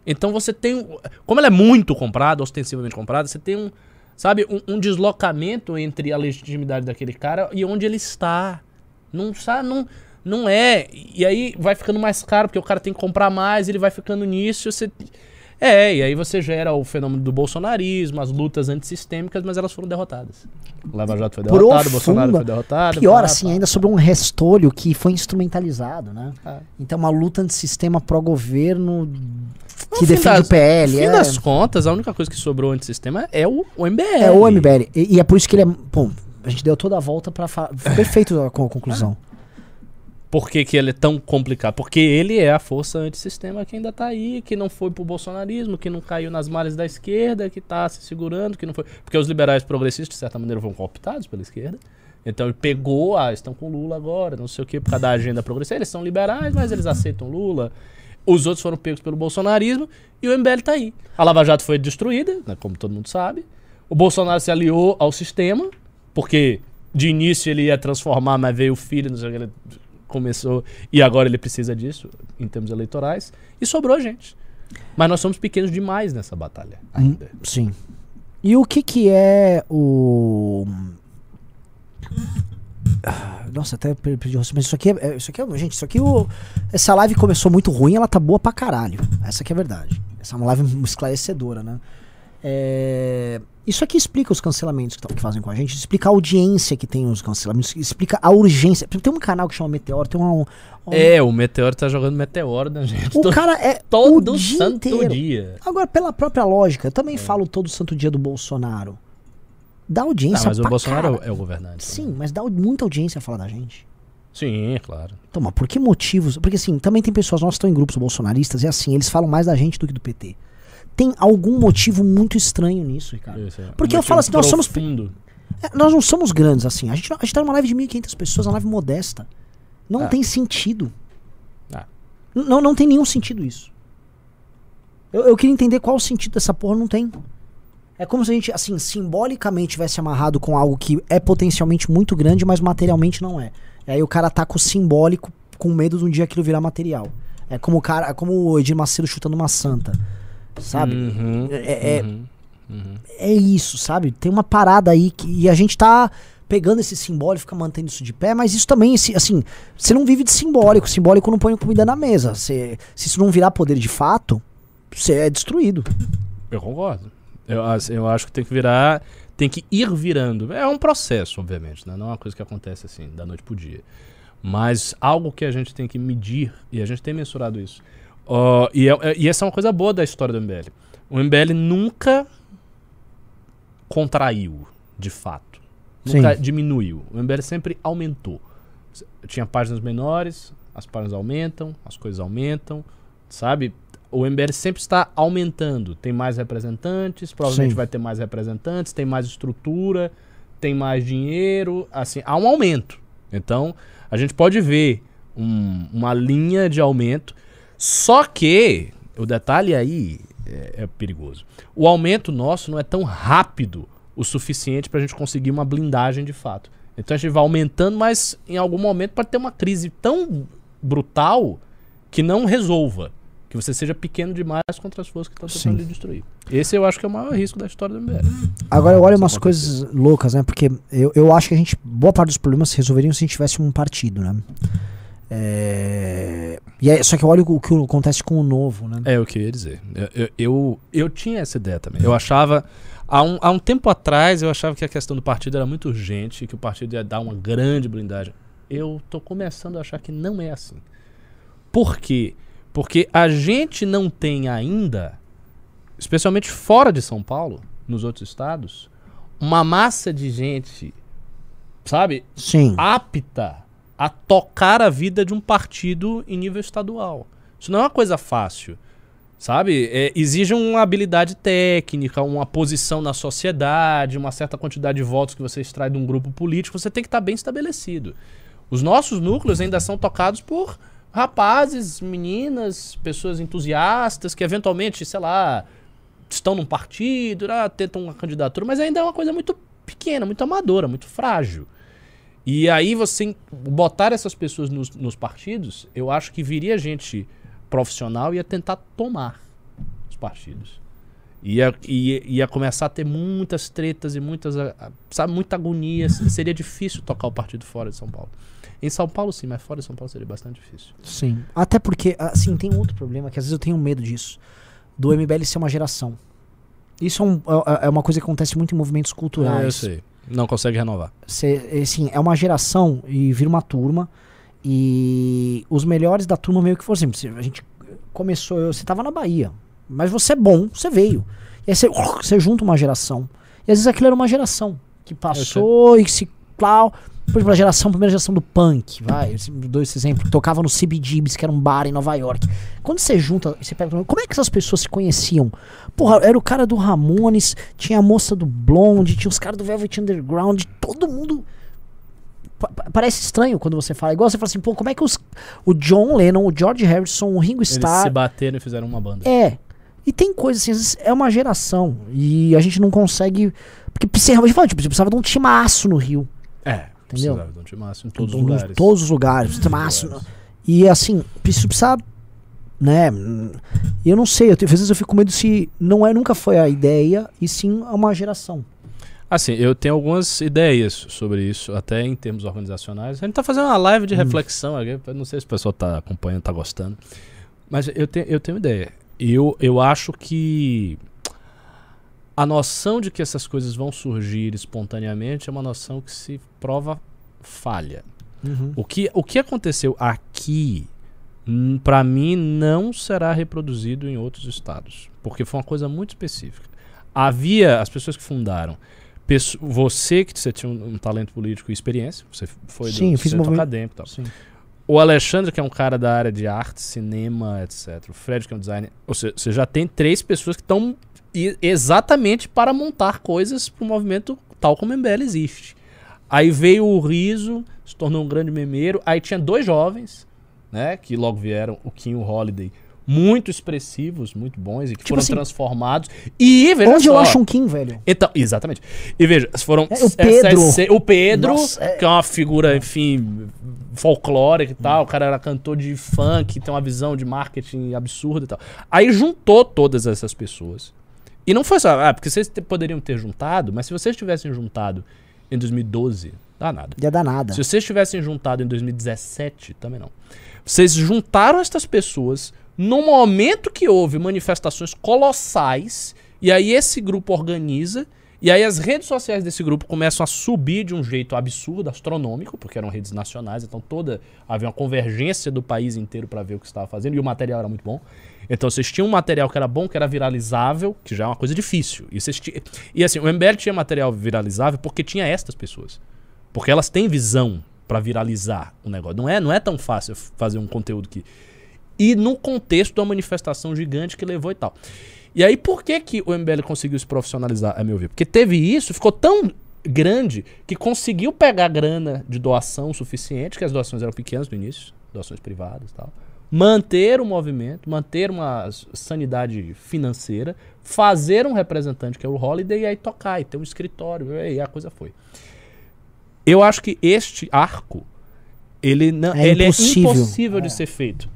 Então você tem. Como ela é muito comprada, ostensivamente comprada, você tem um. Sabe, um, um deslocamento entre a legitimidade daquele cara e onde ele está. Não sabe, não, não é. E aí vai ficando mais caro, porque o cara tem que comprar mais, ele vai ficando nisso. Você, É, e aí você gera o fenômeno do bolsonarismo, as lutas antissistêmicas, mas elas foram derrotadas. O Lava Jato foi derrotado, o Bolsonaro foi derrotado. Pior assim, pá. ainda sobre um restolho que foi instrumentalizado, né? Ah. Então uma luta antissistema pró-governo No que fim defende das- o PL. No fim é... das contas, a única coisa que sobrou antissistema é o, o MBL. É o MBL. E, e é por isso que ele é. Bom, a gente deu toda a volta pra falar. Perfeito a con- conclusão. Por que, que ele é tão complicado? Porque ele é a força antissistema que ainda tá aí, que não foi pro bolsonarismo, que não caiu nas malhas da esquerda, que tá se segurando, que não foi. Porque os liberais progressistas, de certa maneira, foram cooptados pela esquerda. Então ele pegou, ah, estão com Lula agora, não sei o que, por causa da agenda progressista. Eles são liberais, mas eles aceitam Lula. Os outros foram pegos pelo bolsonarismo e o MBL tá aí. A Lava Jato foi destruída, né, como todo mundo sabe. O Bolsonaro se aliou ao sistema, porque de início ele ia transformar, mas veio o filho, não sei o que, ele começou. E agora ele precisa disso, em termos eleitorais. E sobrou a gente. Mas nós somos pequenos demais nessa batalha ainda. Sim. E o que que é o. Nossa, até per- perdi o mas isso aqui é. é- Isso aqui é. Gente, isso aqui. O, essa live começou muito ruim, ela tá boa pra caralho. Essa é a verdade. Essa é uma live esclarecedora, né? É, isso aqui explica os cancelamentos que, que fazem com a gente, explica a audiência que tem os cancelamentos, explica a urgência. Tem um canal que chama Meteoro, tem um. um- É, o Meteoro tá jogando Meteoro na gente. o todo, cara é todo o dia santo inteiro. dia. Agora, pela própria lógica, eu É. também falo todo santo dia do Bolsonaro. Dá Ah, audiência mas o Bolsonaro cara. é o governante. Sim, mas dá muita audiência a falar da gente. Sim, é claro. Então, mas por que motivos? Porque assim, também tem pessoas nossas que estão em grupos bolsonaristas e assim, eles falam mais da gente do que do PT. Tem algum motivo muito estranho nisso, Ricardo. É. Porque Um eu falo assim, nós somos- profundo. É, nós não somos grandes assim. A gente, a gente tá numa live de 1.500 pessoas, uma live modesta. Não Ah. tem sentido. Ah. Não, não tem nenhum sentido isso. Eu, eu queria entender qual o sentido dessa porra, não tem. É como se a gente, assim, simbolicamente tivesse amarrado com algo que é potencialmente muito grande, mas materialmente não é. E aí o cara tá com o simbólico com medo de um dia aquilo virar material. É como o cara, é como o Edir Macedo chutando uma santa. Sabe? Uhum, É- é- uhum, uhum. é isso, sabe? Tem uma parada aí que e a gente tá pegando esse simbólico, fica mantendo isso de pé, mas isso também, assim, você não vive de simbólico, simbólico não põe comida na mesa. Você, se isso não virar poder de fato, você é destruído. Eu concordo. Eu, as- eu acho que tem que virar. Tem que ir virando. É um processo, obviamente, né? Não é uma coisa que acontece assim, da noite pro dia. Mas algo que a gente tem que medir, e a gente tem mensurado isso. Ó, e, é- é- e essa é uma coisa boa da história do MBL. O MBL nunca contraiu, de fato. Nunca Sim. diminuiu. O MBL sempre aumentou. Tinha páginas menores, as páginas aumentam, as coisas aumentam, sabe? O MBL sempre está aumentando. Tem mais representantes, provavelmente Sim. vai ter mais representantes, tem mais estrutura, tem mais dinheiro, assim, há um aumento. Então, a gente pode ver um- uma linha de aumento, só que o detalhe aí é, é perigoso. O aumento nosso não é tão rápido o suficiente para a gente conseguir uma blindagem de fato. Então a gente vai aumentando, mas em algum momento pode ter uma crise tão brutal que não resolva. Que você seja pequeno demais contra as forças que estão tentando lhe destruir. Esse eu acho que é o maior risco da história do MBL. Agora eu olho Isso umas coisas loucas, né? Porque eu, eu acho que a gente, boa parte dos problemas se resolveriam se a gente tivesse um partido, né? É... E é, só que eu olho o que acontece com o novo, né? É o que eu ia dizer. Eu, eu, eu, eu tinha essa ideia também. Eu achava. Há um, há um tempo atrás, eu achava que a questão do partido era muito urgente, que o partido ia dar uma grande blindagem. Eu tô começando a achar que não é assim. Por quê? Porque a gente não tem ainda, especialmente fora de São Paulo, nos outros estados, uma massa de gente, sabe, Sim. apta a tocar a vida de um partido em nível estadual. Isso não é uma coisa fácil. Sabe? É, exige uma habilidade técnica, uma posição na sociedade, uma certa quantidade de votos que você extrai de um grupo político. Você tem que estar bem estabelecido. Os nossos núcleos ainda são tocados por rapazes, meninas, pessoas entusiastas que eventualmente, sei lá, estão num partido, ah, tentam uma candidatura, mas ainda é uma coisa muito pequena, muito amadora, muito frágil. E aí você botar essas pessoas nos, nos partidos, eu acho que viria gente profissional e ia tentar tomar os partidos. Ia, ia, ia começar a ter muitas tretas e muitas, ah, ah, sabe, muita agonia. Seria difícil tocar o partido fora de São Paulo. Em São Paulo sim, mas fora de São Paulo seria bastante difícil. Sim. Até porque, assim, tem outro problema que às vezes eu tenho medo disso. do MBL ser uma geração. Isso é, um- é- é uma coisa que acontece muito em movimentos É, eu culturais. sei. Não consegue renovar. Cê, assim, é uma geração e vira uma turma. E os melhores da turma meio que foram assim. A gente começou, eu- você tava na Bahia. Mas você é bom, você veio. E aí você, você junta uma geração. E às vezes aquilo era uma geração que passou e que se. Plau, por exemplo, a geração, a primeira geração do punk, vai, esse- dou esse exemplo, que tocava no CBGBs, que era um bar em Nova York. Quando você junta, você pega, como é que essas pessoas se conheciam? Porra, era o cara do Ramones, tinha a moça do Blonde, tinha os caras do Velvet Underground, todo mundo Pa- pa- Parece estranho quando você fala. Igual você fala assim, pô, como é que os, o John Lennon, o George Harrison, o Ringo Eles Starr. se bateram e fizeram uma banda. É. E tem coisas assim, às vezes é uma geração. E a gente não consegue. Porque você realmente fala, tipo, você precisava de um timaço no Rio. É, Entendeu? precisava de um timaço em todos os Em lugares. Todos os lugares. timaço. lugares. E assim, isso precisa. Né? Eu não sei, eu, às vezes eu fico com medo se não é, nunca foi a ideia, e sim uma geração. Assim, eu tenho algumas ideias sobre isso, até em termos organizacionais. A gente tá fazendo uma live de reflexão aqui, eu não sei se o pessoal tá acompanhando, tá gostando. Mas eu, tenho eu tenho ideia. Eu, eu acho que a noção de que essas coisas vão surgir espontaneamente é uma noção que se prova falha. O que, o que aconteceu aqui, hum, pra mim, não será reproduzido em outros estados. Porque foi uma coisa muito específica. Havia as pessoas que fundaram. pesso- Você que você tinha um, um talento político e experiência, você foi Sim, do eu fiz movimento- acadêmico e tal. Sim. O Alexandre, que é um cara da área de arte, cinema, etc. O Fred, que é um designer. Ou seja, você já tem três pessoas que estão exatamente para montar coisas para o movimento tal como o MBL existe. Aí veio o Riso, se tornou um grande memeiro. Aí tinha dois jovens, né? Que logo vieram, o Kim e o Holiday, muito expressivos, muito bons, e que Tipo foram assim, transformados. E veja Onde só, eu acho um Kim, velho? então, exatamente. E veja, foram É, o Pedro. SSC o Pedro, Nossa, é. que é uma figura, enfim, folclórica e tal. O cara era cantor de funk, tem uma visão de marketing absurda e tal. Aí juntou todas essas pessoas. E não foi só, ah, porque vocês te- poderiam ter juntado, mas se vocês tivessem juntado em 2012, dá nada. Ia dar nada. Se vocês tivessem juntado em 2017, também não. Vocês juntaram estas pessoas no momento que houve manifestações colossais, e aí esse grupo organiza, e aí as redes sociais desse grupo começam a subir de um jeito absurdo, astronômico, porque eram redes nacionais, então toda havia uma convergência do país inteiro para ver o que estava fazendo, e o material era muito bom. Então vocês tinham um material que era bom, que era viralizável, que já é uma coisa difícil. E, vocês ti- e assim, o MBL tinha material viralizável porque tinha estas pessoas. Porque elas têm visão pra viralizar o negócio. Não é, não é tão fácil fazer um conteúdo que. E no contexto da manifestação gigante que levou e tal. E aí, por que, que o MBL conseguiu se profissionalizar, a meu ver? Porque teve isso, ficou tão grande que conseguiu pegar grana de doação suficiente, que as doações eram pequenas no início, doações privadas e tal. Manter o movimento, manter uma sanidade financeira, fazer um representante que é o Holiday e aí tocar, e ter um escritório, e aí a coisa foi. Eu acho que este arco, ele, não, É ele impossível. é impossível de ser feito.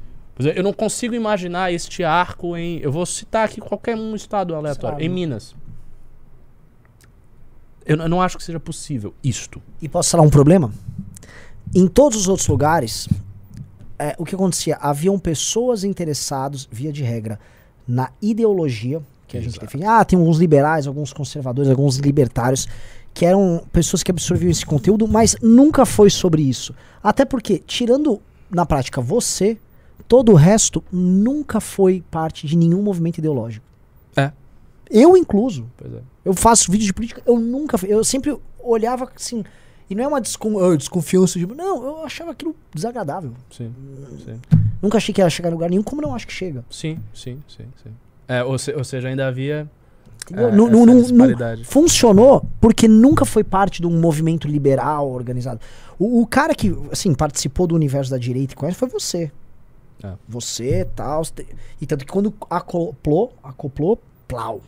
Eu não consigo imaginar este arco em. Eu vou citar aqui qualquer um estado aleatório. Sabe. Em Minas. Eu, eu não acho que seja possível isto. E posso falar um problema? Em todos os outros lugares, é, o que acontecia? Haviam pessoas interessadas, via de regra, na ideologia que a gente define. Ah, tem alguns liberais, alguns conservadores, alguns libertários, que eram pessoas que absorviam esse conteúdo, mas nunca foi sobre isso. Até porque, tirando na prática você, todo o resto nunca foi parte de nenhum movimento ideológico. É. Eu incluso. Pois é. Eu faço vídeo de política, eu nunca. Eu sempre olhava assim. E não é uma descon- desconfiança de. Não, eu achava aquilo desagradável. Sim, sim. Nunca achei que ia chegar em lugar nenhum, como não acho que chega. Sim, sim, sim, sim. É, ou, se- ou seja, ainda havia. É, Não- não- não- funcionou porque nunca foi parte de um movimento liberal organizado. O, o cara que, assim, participou do universo da direita e conhece foi você. É. Você, tal. E tanto que quando acoplou, acoplou, plau.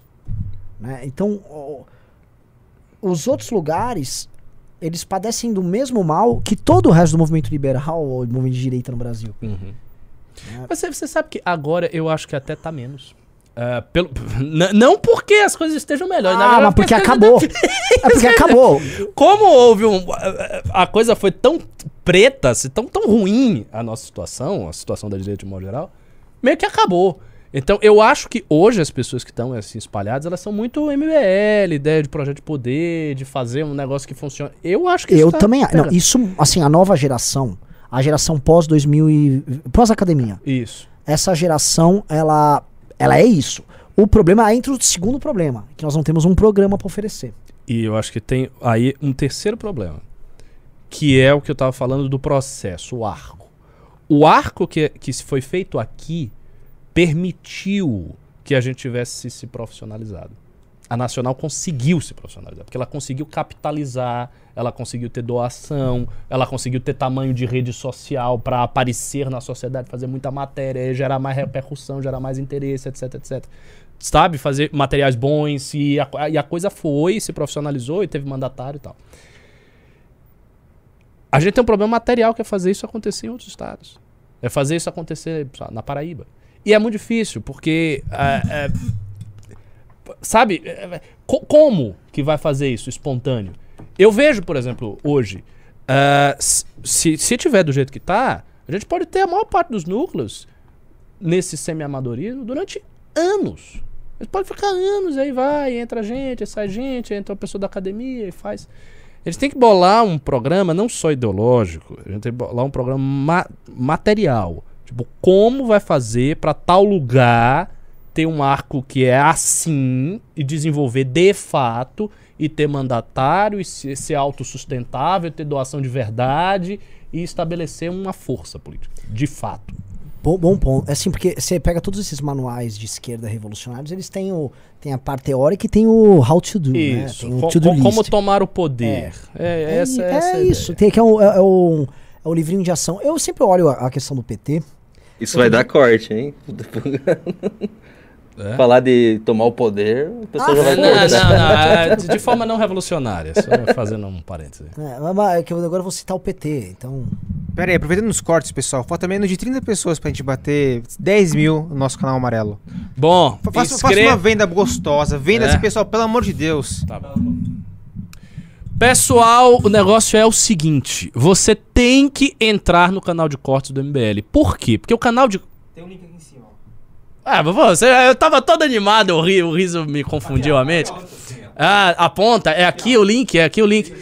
Né? Então, o- os outros lugares, eles padecem do mesmo mal que todo o resto do movimento liberal ou do movimento de direita no Brasil. Uhum. Mas você, sabe que agora eu acho que até tá menos. É, pelo, não porque as coisas estejam melhores. Ah, mas porque coisas- acabou. É porque acabou. Como houve um. A coisa foi tão preta, tão, tão ruim a nossa situação, a situação da direita de modo geral, meio que acabou. Então, eu acho que hoje as pessoas que estão assim espalhadas, elas são muito MBL, ideia de projeto de poder, de fazer um negócio que funcione. Eu acho que Eu tá também. Não, isso, assim, a nova geração, a geração pós 2000 e pós-academia. Isso. Essa geração, ela, ela é isso. O problema é entra o segundo problema, que nós não temos um programa pra oferecer. E eu acho que tem aí um terceiro problema, que é o que eu tava falando do processo, o arco. O arco que, que se foi feito aqui permitiu que a gente tivesse se profissionalizado. A Nacional conseguiu se profissionalizar, porque ela conseguiu capitalizar, ela conseguiu ter doação, ela conseguiu ter tamanho de rede social para aparecer na sociedade, fazer muita matéria, gerar mais repercussão, gerar mais interesse, etc, etc. Sabe? Fazer materiais bons e a, e a coisa foi, se profissionalizou e teve mandatário e tal. A gente tem um problema material que é fazer isso acontecer em outros estados. É fazer isso acontecer na Paraíba. E é muito difícil, porque. é, é, sabe? é, co- como que vai fazer isso espontâneo? Eu vejo, por exemplo, hoje, s- se, se tiver do jeito que tá, a gente pode ter a maior parte dos núcleos nesse semi-amadorismo durante anos. A gente pode ficar anos, aí vai, entra gente, sai gente, entra uma pessoa da academia e faz. Eles têm que bolar um programa não só ideológico, a gente tem que bolar um programa ma- material. Tipo, como vai fazer para tal lugar ter um arco que é assim e desenvolver de fato e ter mandatário e ser, ser autossustentável, ter doação de verdade e estabelecer uma força política, de fato. Bom, bom ponto. É assim, porque você pega todos esses manuais de esquerda revolucionários, eles têm, o, tem a parte teórica e tem o how to do, né? Isso. Tem o to-do co- como tomar o poder. É, É, essa, é essa a isso. ideia. Tem, que é, o, é, é o, é o livrinho de ação. Eu sempre olho a, a questão do PT. Isso vai dar corte, hein? É? Falar de tomar o poder, o pessoal Ah, já vai Não, não, não, é de de forma não revolucionária, só fazendo um parêntese. né? Mas- é que eu agora vou citar o PT, então... Pera aí, aproveitando os cortes, pessoal. Falta menos de 30 pessoas pra gente bater 10 mil no nosso canal amarelo. Bom, Fa- Faça, faça inscreva- uma venda gostosa. Venda É. esse pessoal, pelo amor de Deus. Tá bom. Pessoal, o negócio é o seguinte: você tem que entrar no canal de cortes do MBL. Por quê? Porque o canal de. Tem um link aqui em cima. Ah, você, eu tava todo animado, o, ri- o riso me confundiu a mente. Ah, aponta, é aqui o link, é aqui o link.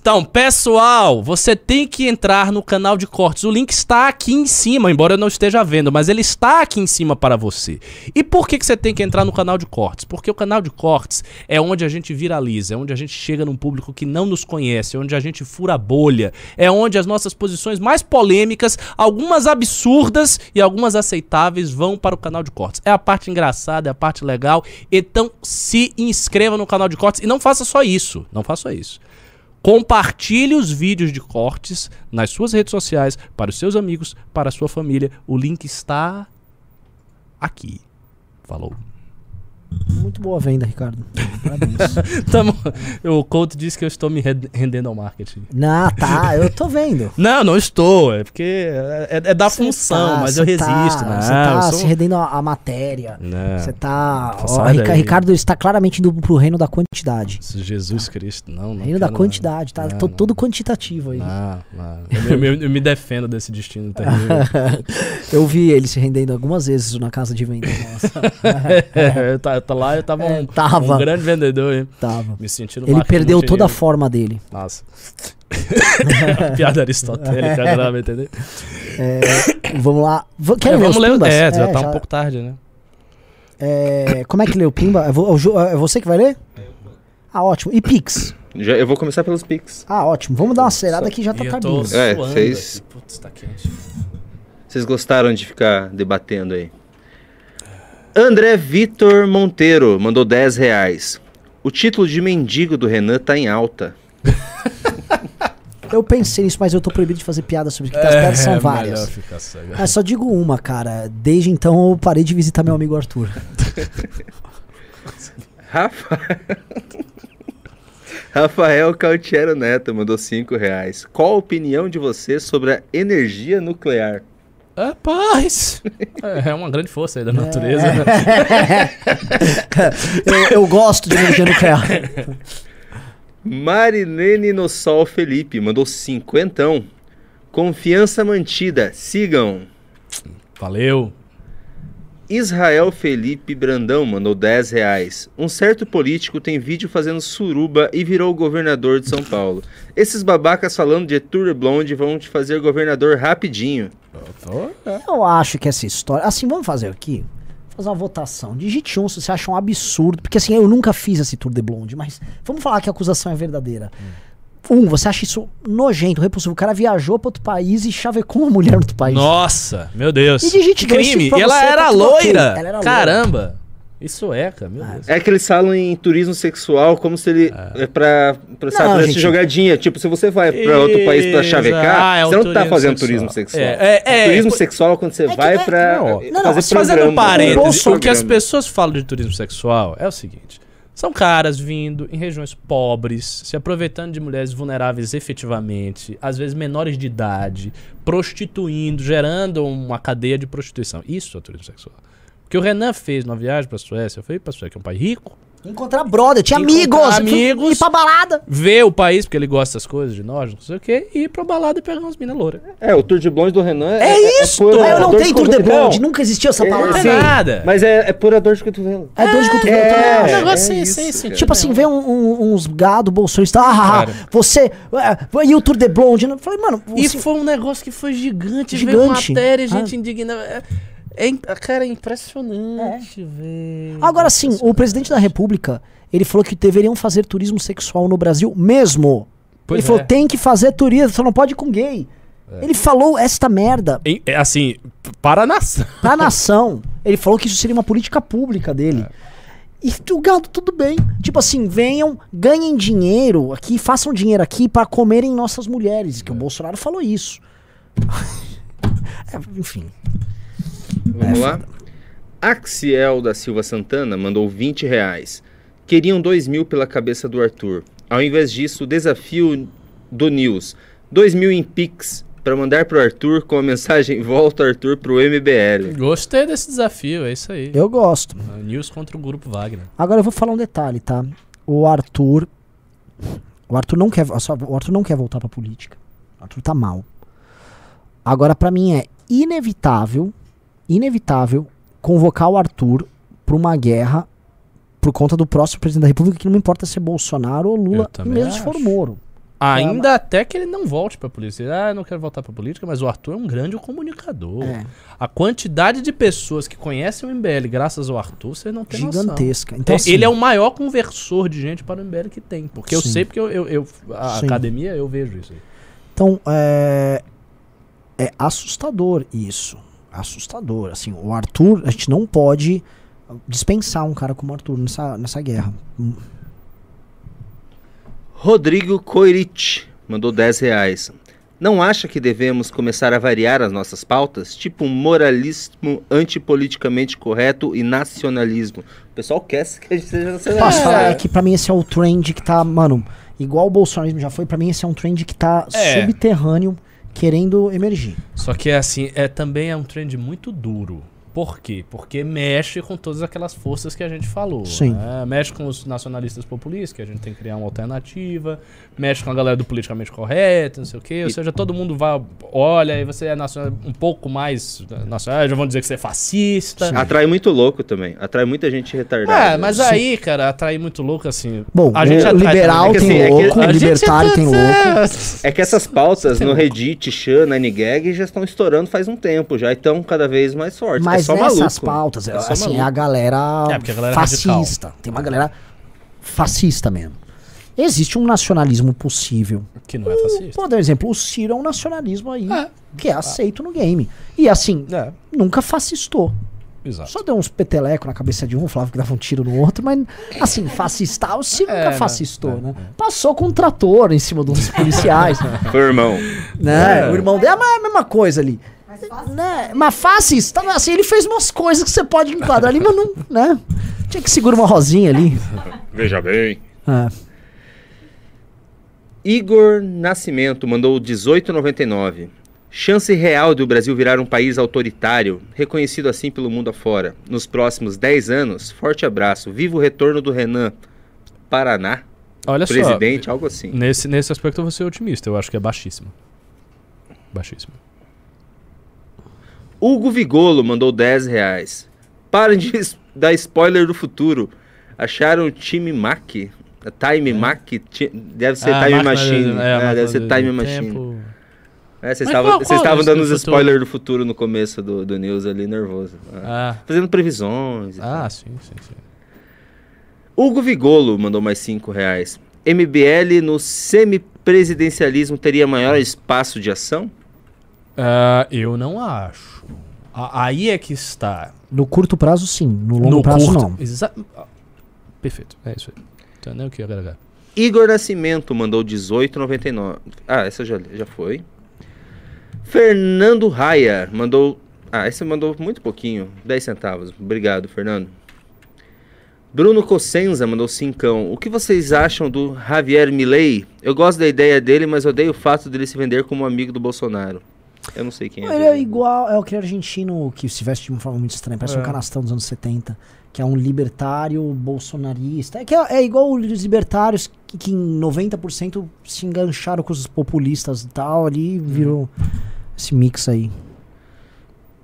Então, pessoal, você tem que entrar no canal de cortes. O link está aqui em cima, embora eu não esteja vendo, mas ele está aqui em cima para você. E por que, que você tem que entrar no canal de cortes? Porque o canal de cortes é onde a gente viraliza, é onde a gente chega num público que não nos conhece, é onde a gente fura a bolha, é onde as nossas posições mais polêmicas, algumas absurdas e algumas aceitáveis, vão para o canal de cortes. É a parte engraçada, é a parte legal. Então, se inscreva no canal de cortes e não faça só isso. Não faça só isso. Compartilhe os vídeos de cortes nas suas redes sociais, para os seus amigos, para a sua família. O link está aqui. Falou. Muito boa venda, Ricardo. Parabéns. Tamo, o Couto disse que eu estou me rendendo ao marketing. Não, tá, eu tô vendo. Não, não estou. É porque é, é da Cê função, tá- mas eu resisto. Tá, não, Você tá eu sou- se rendendo a matéria. Não, Você tá. Ó, Rica-. Ricardo está claramente indo pro reino da quantidade. Jesus Cristo, não. não reino da quantidade, tá não, tô não. todo quantitativo aí. Não, não. Eu, eu- eu me defendo desse destino terrível. Eu vi ele se rendendo algumas vezes na casa de venda nossa. É, eu tá, eu tá lá, eu tava, É, um, tava. um grande vendedor, hein? Tava. Me sentindo Ele perdeu toda a forma dele. Nossa. Piada aristotélica, agora vai entender. É, vamos lá. V- Quer É, ler vamos os ler. pimbas? É, já tá já- um pouco tarde, né? é, como é que lê o Pimba? É, é o é você que vai ler? Ah, ótimo. E Pix? Já, eu vou começar pelos Pix. Ah, ótimo. Vamos dar uma acelerada que já tá E tô É, vocês-. Putz, tá quente. Vocês gostaram de ficar debatendo aí? André Vitor Monteiro mandou 10 reais. O título de mendigo do Renan tá em alta. Eu pensei nisso, mas eu tô proibido de fazer piada sobre isso, porque as piadas são É, melhor várias. ficar cego. Ah, só digo uma, cara. Desde então eu parei de visitar meu amigo Arthur. Rafa... Rafael Cautiero Neto mandou 5 reais. Qual a opinião de você sobre a energia nuclear? É paz. É, é uma grande força aí da natureza. eu, eu gosto de energia nuclear. Marinene no Sol Felipe mandou cinquentão. Confiança mantida. Sigam. Valeu. Israel Felipe Brandão mandou 10 reais. Um certo político tem vídeo fazendo suruba e virou governador de São Paulo. Esses babacas falando de Tour de Blonde vão te fazer governador rapidinho. Eu acho que essa história. Assim, vamos fazer aqui. Fazer uma votação. Digite um se você acha um absurdo. Porque assim, eu nunca fiz esse Tour de Blonde, mas vamos falar que a acusação é verdadeira. Um, você acha isso nojento, repulsivo. O cara viajou pra outro país e chavecou uma mulher no outro país. Nossa, meu Deus. E digite que dois crime. pra E ela você, era tá. Ela era loira. Caramba. Isso é, cara, meu Deus. É que eles falam em turismo sexual como se ele é, pra, pra, sabe, Não, pra gente. jogadinha. Tipo, se você vai pra outro país pra chavecar, Ah, é você não tá fazendo sexual. turismo sexual. É, é, é, turismo é, sexual é quando você que vai é- pra não, não, fazer não, Fazendo um parênteses, Bolsonaro- o que as pessoas falam de turismo sexual é o seguinte: são caras vindo em regiões pobres, se aproveitando de mulheres vulneráveis efetivamente, às vezes menores de idade, prostituindo, gerando uma cadeia de prostituição. Isso é turismo sexual. O que o Renan fez numa viagem pra Suécia, foi pra Suécia, que é um país rico, Encontrar brother, tinha amigos. amigos. Ir pra balada. ver o país, porque ele gosta das coisas de nós, não sei o quê, e ir pra balada e pegar umas minas louras. É, o Tour de Blonde do Renan é. É isso! pura Ah, eu não tenho Tour de. Blonde, nunca existiu essa É, palavra. Não tem sim, nada. Mas é, é pura dor de cotovelo. É dor de cotovelo É, um negócio sem, isso, sem sentido. Tipo assim, vê um- um- uns gado bolsonista, ah, ah, ah, Cara. você, é, e o Tour de Blonde? Eu falei, mano, E você- foi um negócio que foi gigante, Gigante. veio matéria, gente Ah. indignada. É, é, cara, é impressionante, velho. Agora sim, o presidente da república, ele falou que deveriam fazer turismo sexual no Brasil mesmo. Pois ele falou, é. tem que fazer turismo, só não pode ir com gay. Ele falou esta merda Em- é assim, para a nação. pra nação. Ele falou que isso seria uma política pública dele. E o gado, tudo bem. Tipo assim, venham, ganhem dinheiro aqui, façam dinheiro aqui pra comerem nossas mulheres. Que o Bolsonaro falou isso. É, enfim. Vamos lá. Axiel da Silva Santana mandou 20 reais. Queriam 2 mil pela cabeça do Arthur. Ao invés disso, o desafio do News. 2 mil em Pix para mandar pro Arthur com a mensagem Volta Arthur pro MBL. Gostei desse desafio, é isso aí. Eu gosto. News contra o grupo Wagner. Agora eu vou falar um detalhe, tá? O Arthur. O Arthur não quer, o Arthur não quer voltar pra política. O Arthur tá mal. Agora, pra mim, é inevitável, inevitável convocar o Arthur pra uma guerra por conta do próximo presidente da República, que não importa se é Bolsonaro ou Eu Lula, mesmo se for acho. Moro. Ainda até que ele não volte pra polícia. Ah, eu não quero voltar pra política, mas o Arthur é um grande comunicador. É. A quantidade de pessoas que conhecem o MBL graças ao Arthur, você não tem noção. Gigantesca. Então, É, assim, ele é o maior conversor de gente para o MBL que tem. Porque eu Sim. sei, porque eu, eu- eu- a Sim. academia eu vejo isso aí. Então, é, é assustador isso. Assustador. Assim, o Arthur, a gente não pode dispensar um cara como o Arthur nessa, nessa guerra. Rodrigo Coirich mandou 10 reais. Não acha que devemos começar a variar as nossas pautas? Tipo um moralismo antipoliticamente correto e nacionalismo. O pessoal quer que a gente seja nacionalista. Posso falar que pra mim esse é o trend que tá, mano, igual o bolsonarismo já foi, pra mim esse é um trend que tá É. subterrâneo, querendo emergir. Só que é assim, é também é um trend muito duro. Por quê? Porque mexe com todas aquelas forças que a gente falou. Sim. né? Mexe com os nacionalistas populistas, que a gente tem que criar uma alternativa. Mexe com a galera do politicamente correto, não sei o quê. Ou seja, todo mundo vai, olha, e você é nacional, um pouco mais nacional, já vão dizer que você é fascista. Atrai muito louco também. Atrai muita gente retardada. É, mas aí, cara, atrair muito louco assim. Bom, a gente o atrai liberal também. É que tem assim, é que louco, A gente libertário é- tem louco. É que essas pautas no Reddit, Chan, Nine já estão estourando faz um tempo já e estão cada vez mais fortes. Mas é só nessas maluco. pautas, é, É só assim, maluco. é a galera, É, a galera é fascista. Tem uma galera fascista mesmo. Existe um nacionalismo possível. Que não é fascista. Por exemplo, o Ciro é um nacionalismo aí É. que é aceito no game. E assim, É, nunca fascistou. exato. Só deu uns peteleco na cabeça de um, falava que dava um tiro no outro, mas assim, fascistar, o Ciro É, nunca né? fascistou, É, né? Passou com um trator em cima dos policiais, Foi, irmão. né? É. O irmão dele é a mesma coisa ali. Né? Mas fascista, assim, ele fez umas coisas que você pode enquadrar ali, mas não, né? Tinha que segurar uma rosinha ali. Veja bem. É. Igor Nascimento mandou 18,99. Chance real de o Brasil virar um país autoritário, reconhecido assim pelo mundo afora. Nos próximos 10 anos, forte abraço. Viva o retorno do Renan. Paraná, Olha presidente, algo assim. só. Nesse, nesse aspecto eu vou ser otimista. Eu acho que é baixíssimo. Baixíssimo. Hugo Vigolo mandou 10 reais. Parem de dar spoiler do futuro. Acharam o time Mac? Time Mac? Ti- Deve ser Ah, Time Machine. É, máquina deve ser Time Machine. tempo. É, vocês estavam dando do os spoilers do futuro no começo do, do news ali, nervoso. Ah. Ah, Fazendo previsões. ah tal. sim, sim, sim. Hugo Vigolo mandou mais 5 reais. MBL no semipresidencialismo teria maior espaço de ação? Ah, eu não acho. A- aí é que está. No curto prazo, sim. No longo no prazo, curto. não. Exa- ah, Perfeito, é isso aí. Entendeu o que eu agregar? Igor Nascimento mandou 18,99. Ah, essa já, já foi. Fernando Raia mandou. Ah, essa mandou muito pouquinho. 10 centavos. Obrigado, Fernando. Bruno Cossenza mandou cincão. O que vocês acham do Javier Milei? Eu gosto da ideia dele, mas odeio o fato dele se vender como amigo do Bolsonaro. Eu não sei quem é. Ele é igual, é aquele argentino que se veste de uma forma muito estranha, parece É. um canastrão dos anos 70, que é um libertário bolsonarista. É, que é, é igual os libertários que, que em 90% se engancharam com os populistas e tal, ali virou esse mix aí.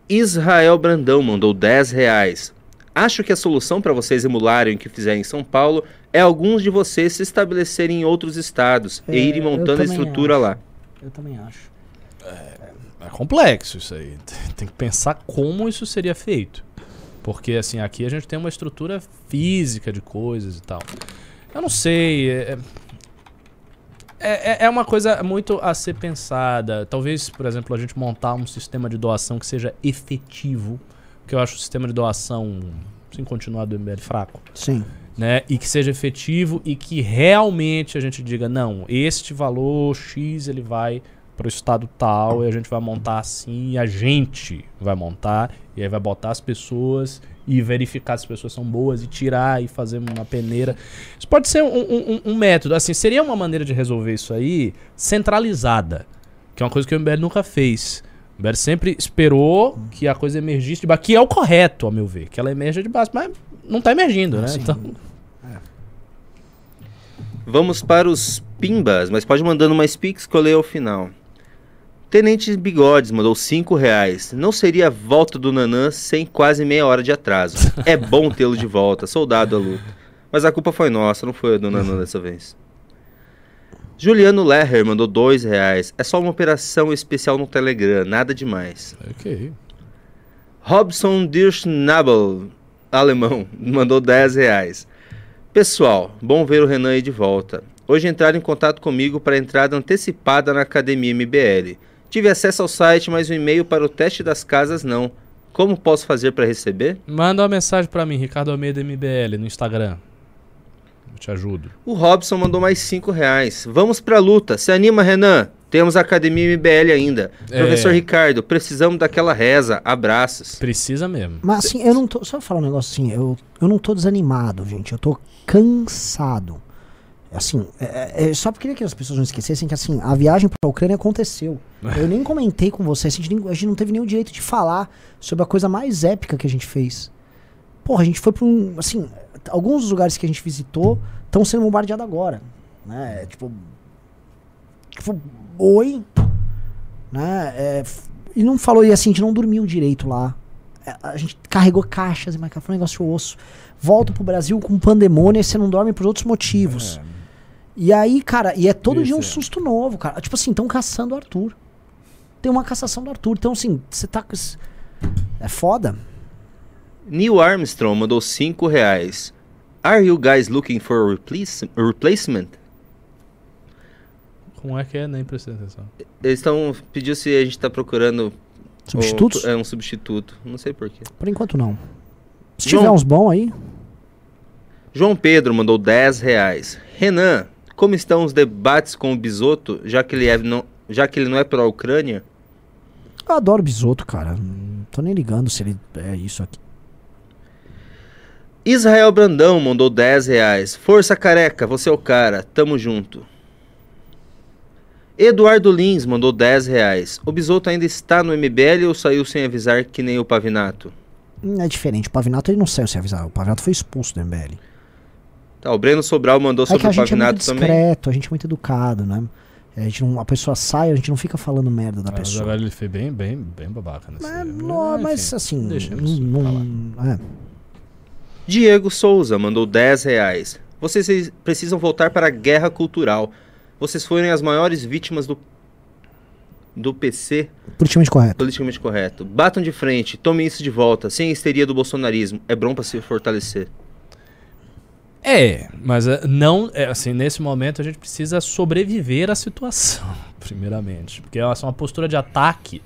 Israel Brandão mandou 10 reais. Acho que a solução para vocês emularem o que fizeram em São Paulo é alguns de vocês se estabelecerem em outros estados É, e irem montando a estrutura acho. lá. Eu também acho. É complexo isso aí. Tem- Tem que pensar como isso seria feito. Porque, assim, aqui a gente tem uma estrutura física de coisas e tal. Eu não sei. É, é, é uma coisa muito a ser pensada. Talvez, por exemplo, a gente montar um sistema de doação que seja efetivo. Porque eu acho o sistema de doação, sem continuar do MBL fraco Sim. né? E que seja efetivo e que realmente a gente diga, não, este valor X ele vai para o estado tal e a gente vai montar assim e a gente vai montar e aí vai botar as pessoas e verificar se as pessoas são boas e tirar e fazer uma peneira. Isso pode ser um, um- um- método, assim, seria uma maneira de resolver isso aí centralizada, que é uma coisa que o MBL nunca fez. O MBL sempre esperou que a coisa emergisse de baixo, que é o correto, ao meu ver, que ela emerja de baixo, mas não tá emergindo, né? Sim. Então, Vamos para os pimbas, mas pode mandando mais pix que eu leio ao final. Tenente Bigodes mandou 5 reais. Não seria a volta do Nanã sem quase meia hora de atraso. É bom tê-lo de volta, soldado à luta. Mas a culpa foi nossa, não foi a do Nanã dessa vez. Juliano Leher mandou 2 reais. É só uma operação especial no Telegram, nada demais. ok. Robson Dirschnabel, alemão, mandou 10 reais. Pessoal, bom ver o Renan aí de volta. Hoje entraram em contato comigo para entrada antecipada na Academia MBL. Tive acesso ao site, mas o e-mail para o teste das casas não. Como posso fazer para receber? Manda uma mensagem pra mim, Ricardo Almeida MBL, no Instagram. Eu te ajudo. O Robson mandou mais 5 reais. Vamos pra luta. Se anima, Renan. Temos a Academia MBL ainda. É. Professor Ricardo, precisamos daquela reza. Abraços. Precisa mesmo. Mas assim, eu não tô. Só falar um negócio assim, eu, eu não tô desanimado, gente. Eu tô cansado. Assim, é, é, só queria que as pessoas não esquecessem que assim, a viagem pra Ucrânia aconteceu. Eu nem comentei com vocês, a gente, nem- a gente não teve nenhum direito de falar sobre a coisa mais épica que a gente fez. Porra, a gente foi pra um. Assim, alguns dos lugares que a gente visitou estão sendo bombardeados agora. Né? Tipo. Tipo, oi. Né? É, e não falou, e assim, a gente não dormiu direito lá. É, A gente carregou caixas e marcava, foi um negócio osso. Volta pro Brasil com pandemônio e você não dorme por outros motivos. E aí, cara, e é todo dia um Isso é. susto novo, cara. Tipo assim, estão caçando o Arthur. Tem uma cassação do Arthur. Então, assim, você tá. É foda. Neil Armstrong mandou 5 reais. Are you guys looking for a replace- replacement? Como é que é? Nem prestei atenção. Eles estão pediu se a gente tá procurando Substitutos? o- é um substituto. Não sei porquê. Por enquanto, não. Se João- tiver uns bons aí. João Pedro mandou 10 reais. Renan, como estão os debates com o Bisoto, já que ele, é não, já que ele não é para a Ucrânia? Eu adoro bisoto, cara. Não tô nem ligando se ele é isso aqui. Israel Brandão mandou 10 reais. Força careca, você é o cara, tamo junto. Eduardo Lins mandou 10 reais. O Bisoto ainda está no MBL ou saiu sem avisar que nem o Pavinato? Hum, É diferente. O Pavinato ele não saiu sem avisar. O Pavinato foi expulso do MBL. Tá, o Breno Sobral mandou É que sobre a o gente é muito Pavinato também. discreto, a gente é muito educado, né? A, gente não, a pessoa sai, a gente não fica falando merda da Mas pessoa. agora ele foi bem, bem, bem babaca nesse Mas, não, mas enfim, assim, deixemos não, é. Diego Souza mandou 10 reais. Vocês precisam voltar para a guerra cultural. Vocês foram as maiores vítimas do, do PC politicamente correto. politicamente correto. Batam de frente, tomem isso de volta, sem a histeria do bolsonarismo. É bom para se fortalecer. É, mas é, não, é, assim, nesse momento a gente precisa sobreviver à situação, primeiramente. Porque é uma postura de ataque,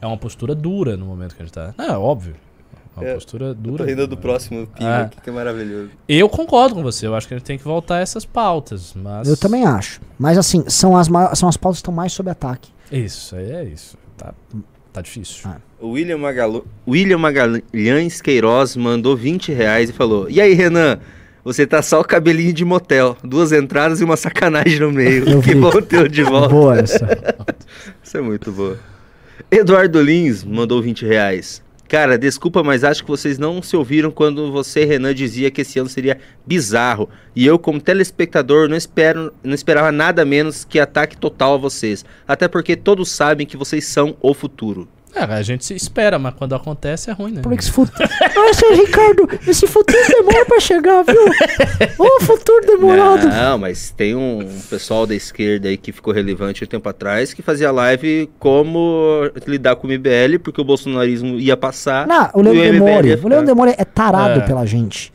é uma postura dura no momento que a gente tá. Não, é óbvio. É uma É, postura dura. próximo pingo Ah. aqui, que é maravilhoso. Eu concordo com você, eu acho que a gente tem que voltar a essas pautas, mas... Eu também acho. Mas assim, são as, são as pautas que estão mais sob ataque. Isso, aí é isso. Tá, tá difícil. Ah. O William, Magalu... William Magalhães Queiroz mandou 20 reais e falou: E aí, Renan? Você tá só o cabelinho de motel, duas entradas e uma sacanagem no meio. Eu que vi. bom ter de volta. Boa essa. Isso é muito boa. Eduardo Lins mandou 20 reais. Cara, desculpa, mas acho que vocês não se ouviram quando você, Renan, dizia que esse ano seria bizarro. E eu, como telespectador, não, espero, não esperava nada menos que ataque total a vocês. Até porque todos sabem que vocês são o futuro. É, a gente se espera, mas quando acontece é ruim, né? Por que esse futuro. Nossa, Ricardo, esse futuro demora pra chegar, viu? Ô, futuro demorado. Não, mas tem um pessoal da esquerda aí que ficou relevante um tempo atrás que fazia live como lidar com o MBL, porque o bolsonarismo ia passar. Não, o Leandro Demore. O ficar. Leandro Demore é tarado É. pela gente.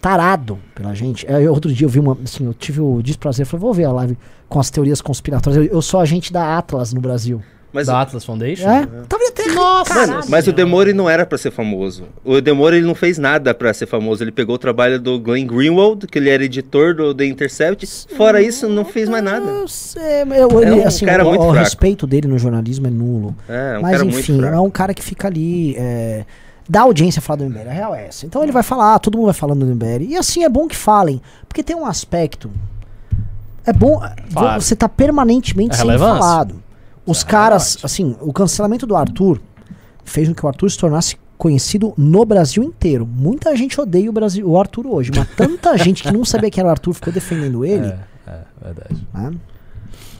Tarado pela gente. É, eu- outro dia eu vi uma. Assim, eu tive o desprazer. Falei, vou ver a live com as teorias conspiratórias. Eu, eu sou agente da Atlas no Brasil. Mas, Da Atlas Foundation? É? Tava até. Nossa! Mano, mas o Demore não era pra ser famoso. O Demore ele não fez nada pra ser famoso. Ele pegou o trabalho do Glenn Greenwald, que ele era editor do The Intercept. Fora isso, não fez mais nada. Eu sei, mas eu, ele, um assim, cara o, muito o fraco. respeito dele no jornalismo é nulo. É, um mas cara enfim, muito é fraco. um cara que fica ali. É, dá audiência a falar do MBL. A real é essa. Então ele vai falar, todo mundo vai falando do MBL. E assim é bom que falem. Porque tem um aspecto. É bom. Claro. Você tá permanentemente É sendo relevância. falado. Os é caras, assim, o cancelamento do Arthur fez com que o Arthur se tornasse conhecido no Brasil inteiro. Muita gente odeia o, Brasil, o Arthur hoje, mas tanta gente que não sabia que era o Arthur ficou defendendo ele. É, é, verdade. né?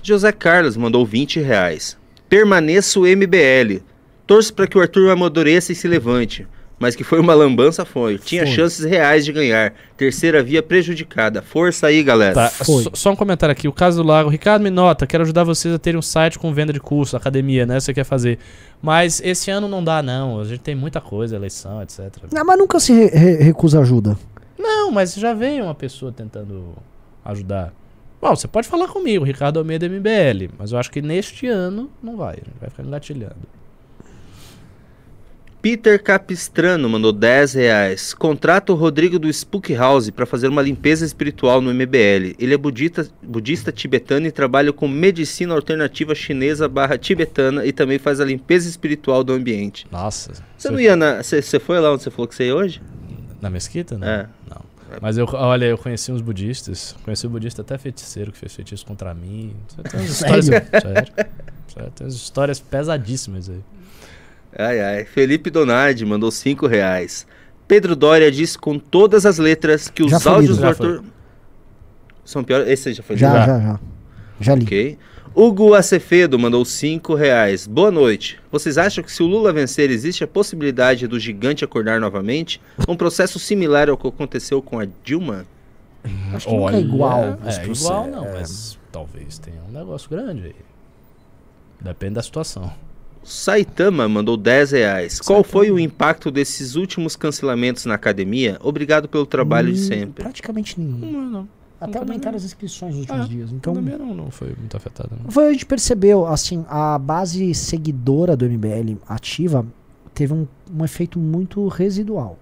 José Carlos mandou 20 reais. Permaneça o MBL. Torço pra que o Arthur amadureça e se levante. Mas que foi uma lambança, foi. Tinha Foi. chances reais de ganhar. Terceira via prejudicada. Força aí, galera. Tá, só, um comentário aqui. O caso do Lago. Ricardo me nota, quero ajudar vocês a terem um site com venda de curso, academia, né? Você quer fazer. Mas esse ano não dá, não. A gente tem muita coisa, eleição, etc. Não, mas nunca se re- re- recusa ajuda. Não, mas já veio uma pessoa tentando ajudar. Bom, você pode falar comigo, Ricardo Almeida MBL, mas eu acho que neste ano não vai. A gente vai ficar engatilhando. Peter Capistrano mandou 10 reais. Contrata o Rodrigo do Spook House para fazer uma limpeza espiritual no MBL. Ele é budista, budista tibetano e trabalha com medicina alternativa chinesa barra tibetana e também faz a limpeza espiritual do ambiente. Nossa. Você não ia na. Você foi lá onde você falou que você ia hoje? Na mesquita? Não. É. Não. Mas eu, olha, eu conheci uns budistas. Conheci um budista até feiticeiro que fez feitiço contra mim. Tem umas histórias. Sério. Sério, Tem umas histórias pesadíssimas aí. Ai, ai. Felipe Donardi mandou 5 reais. Pedro Dória disse com todas as letras que os Já foi áudios lido. do Já Arthur. São piores. Esse já foi Já, lido? já, já. Já li. Ok. Hugo Acevedo mandou 5 reais. Boa noite. Vocês acham que se o Lula vencer, existe a possibilidade do gigante acordar novamente? Um processo similar ao que aconteceu com a Dilma? Acho que nunca é igual. É, igual não, É. mas talvez tenha um negócio grande aí. Depende da situação. Saitama mandou 10 reais. Qual foi o impacto desses últimos cancelamentos na academia? Obrigado pelo trabalho de Hum, sempre. Praticamente nenhum. Não, não. Até também aumentaram não. as inscrições nos últimos Ah, dias. Então, Então, não, não foi muito afetado. Não. foi, a gente percebeu, assim, a base seguidora do MBL ativa teve um, um efeito muito residual.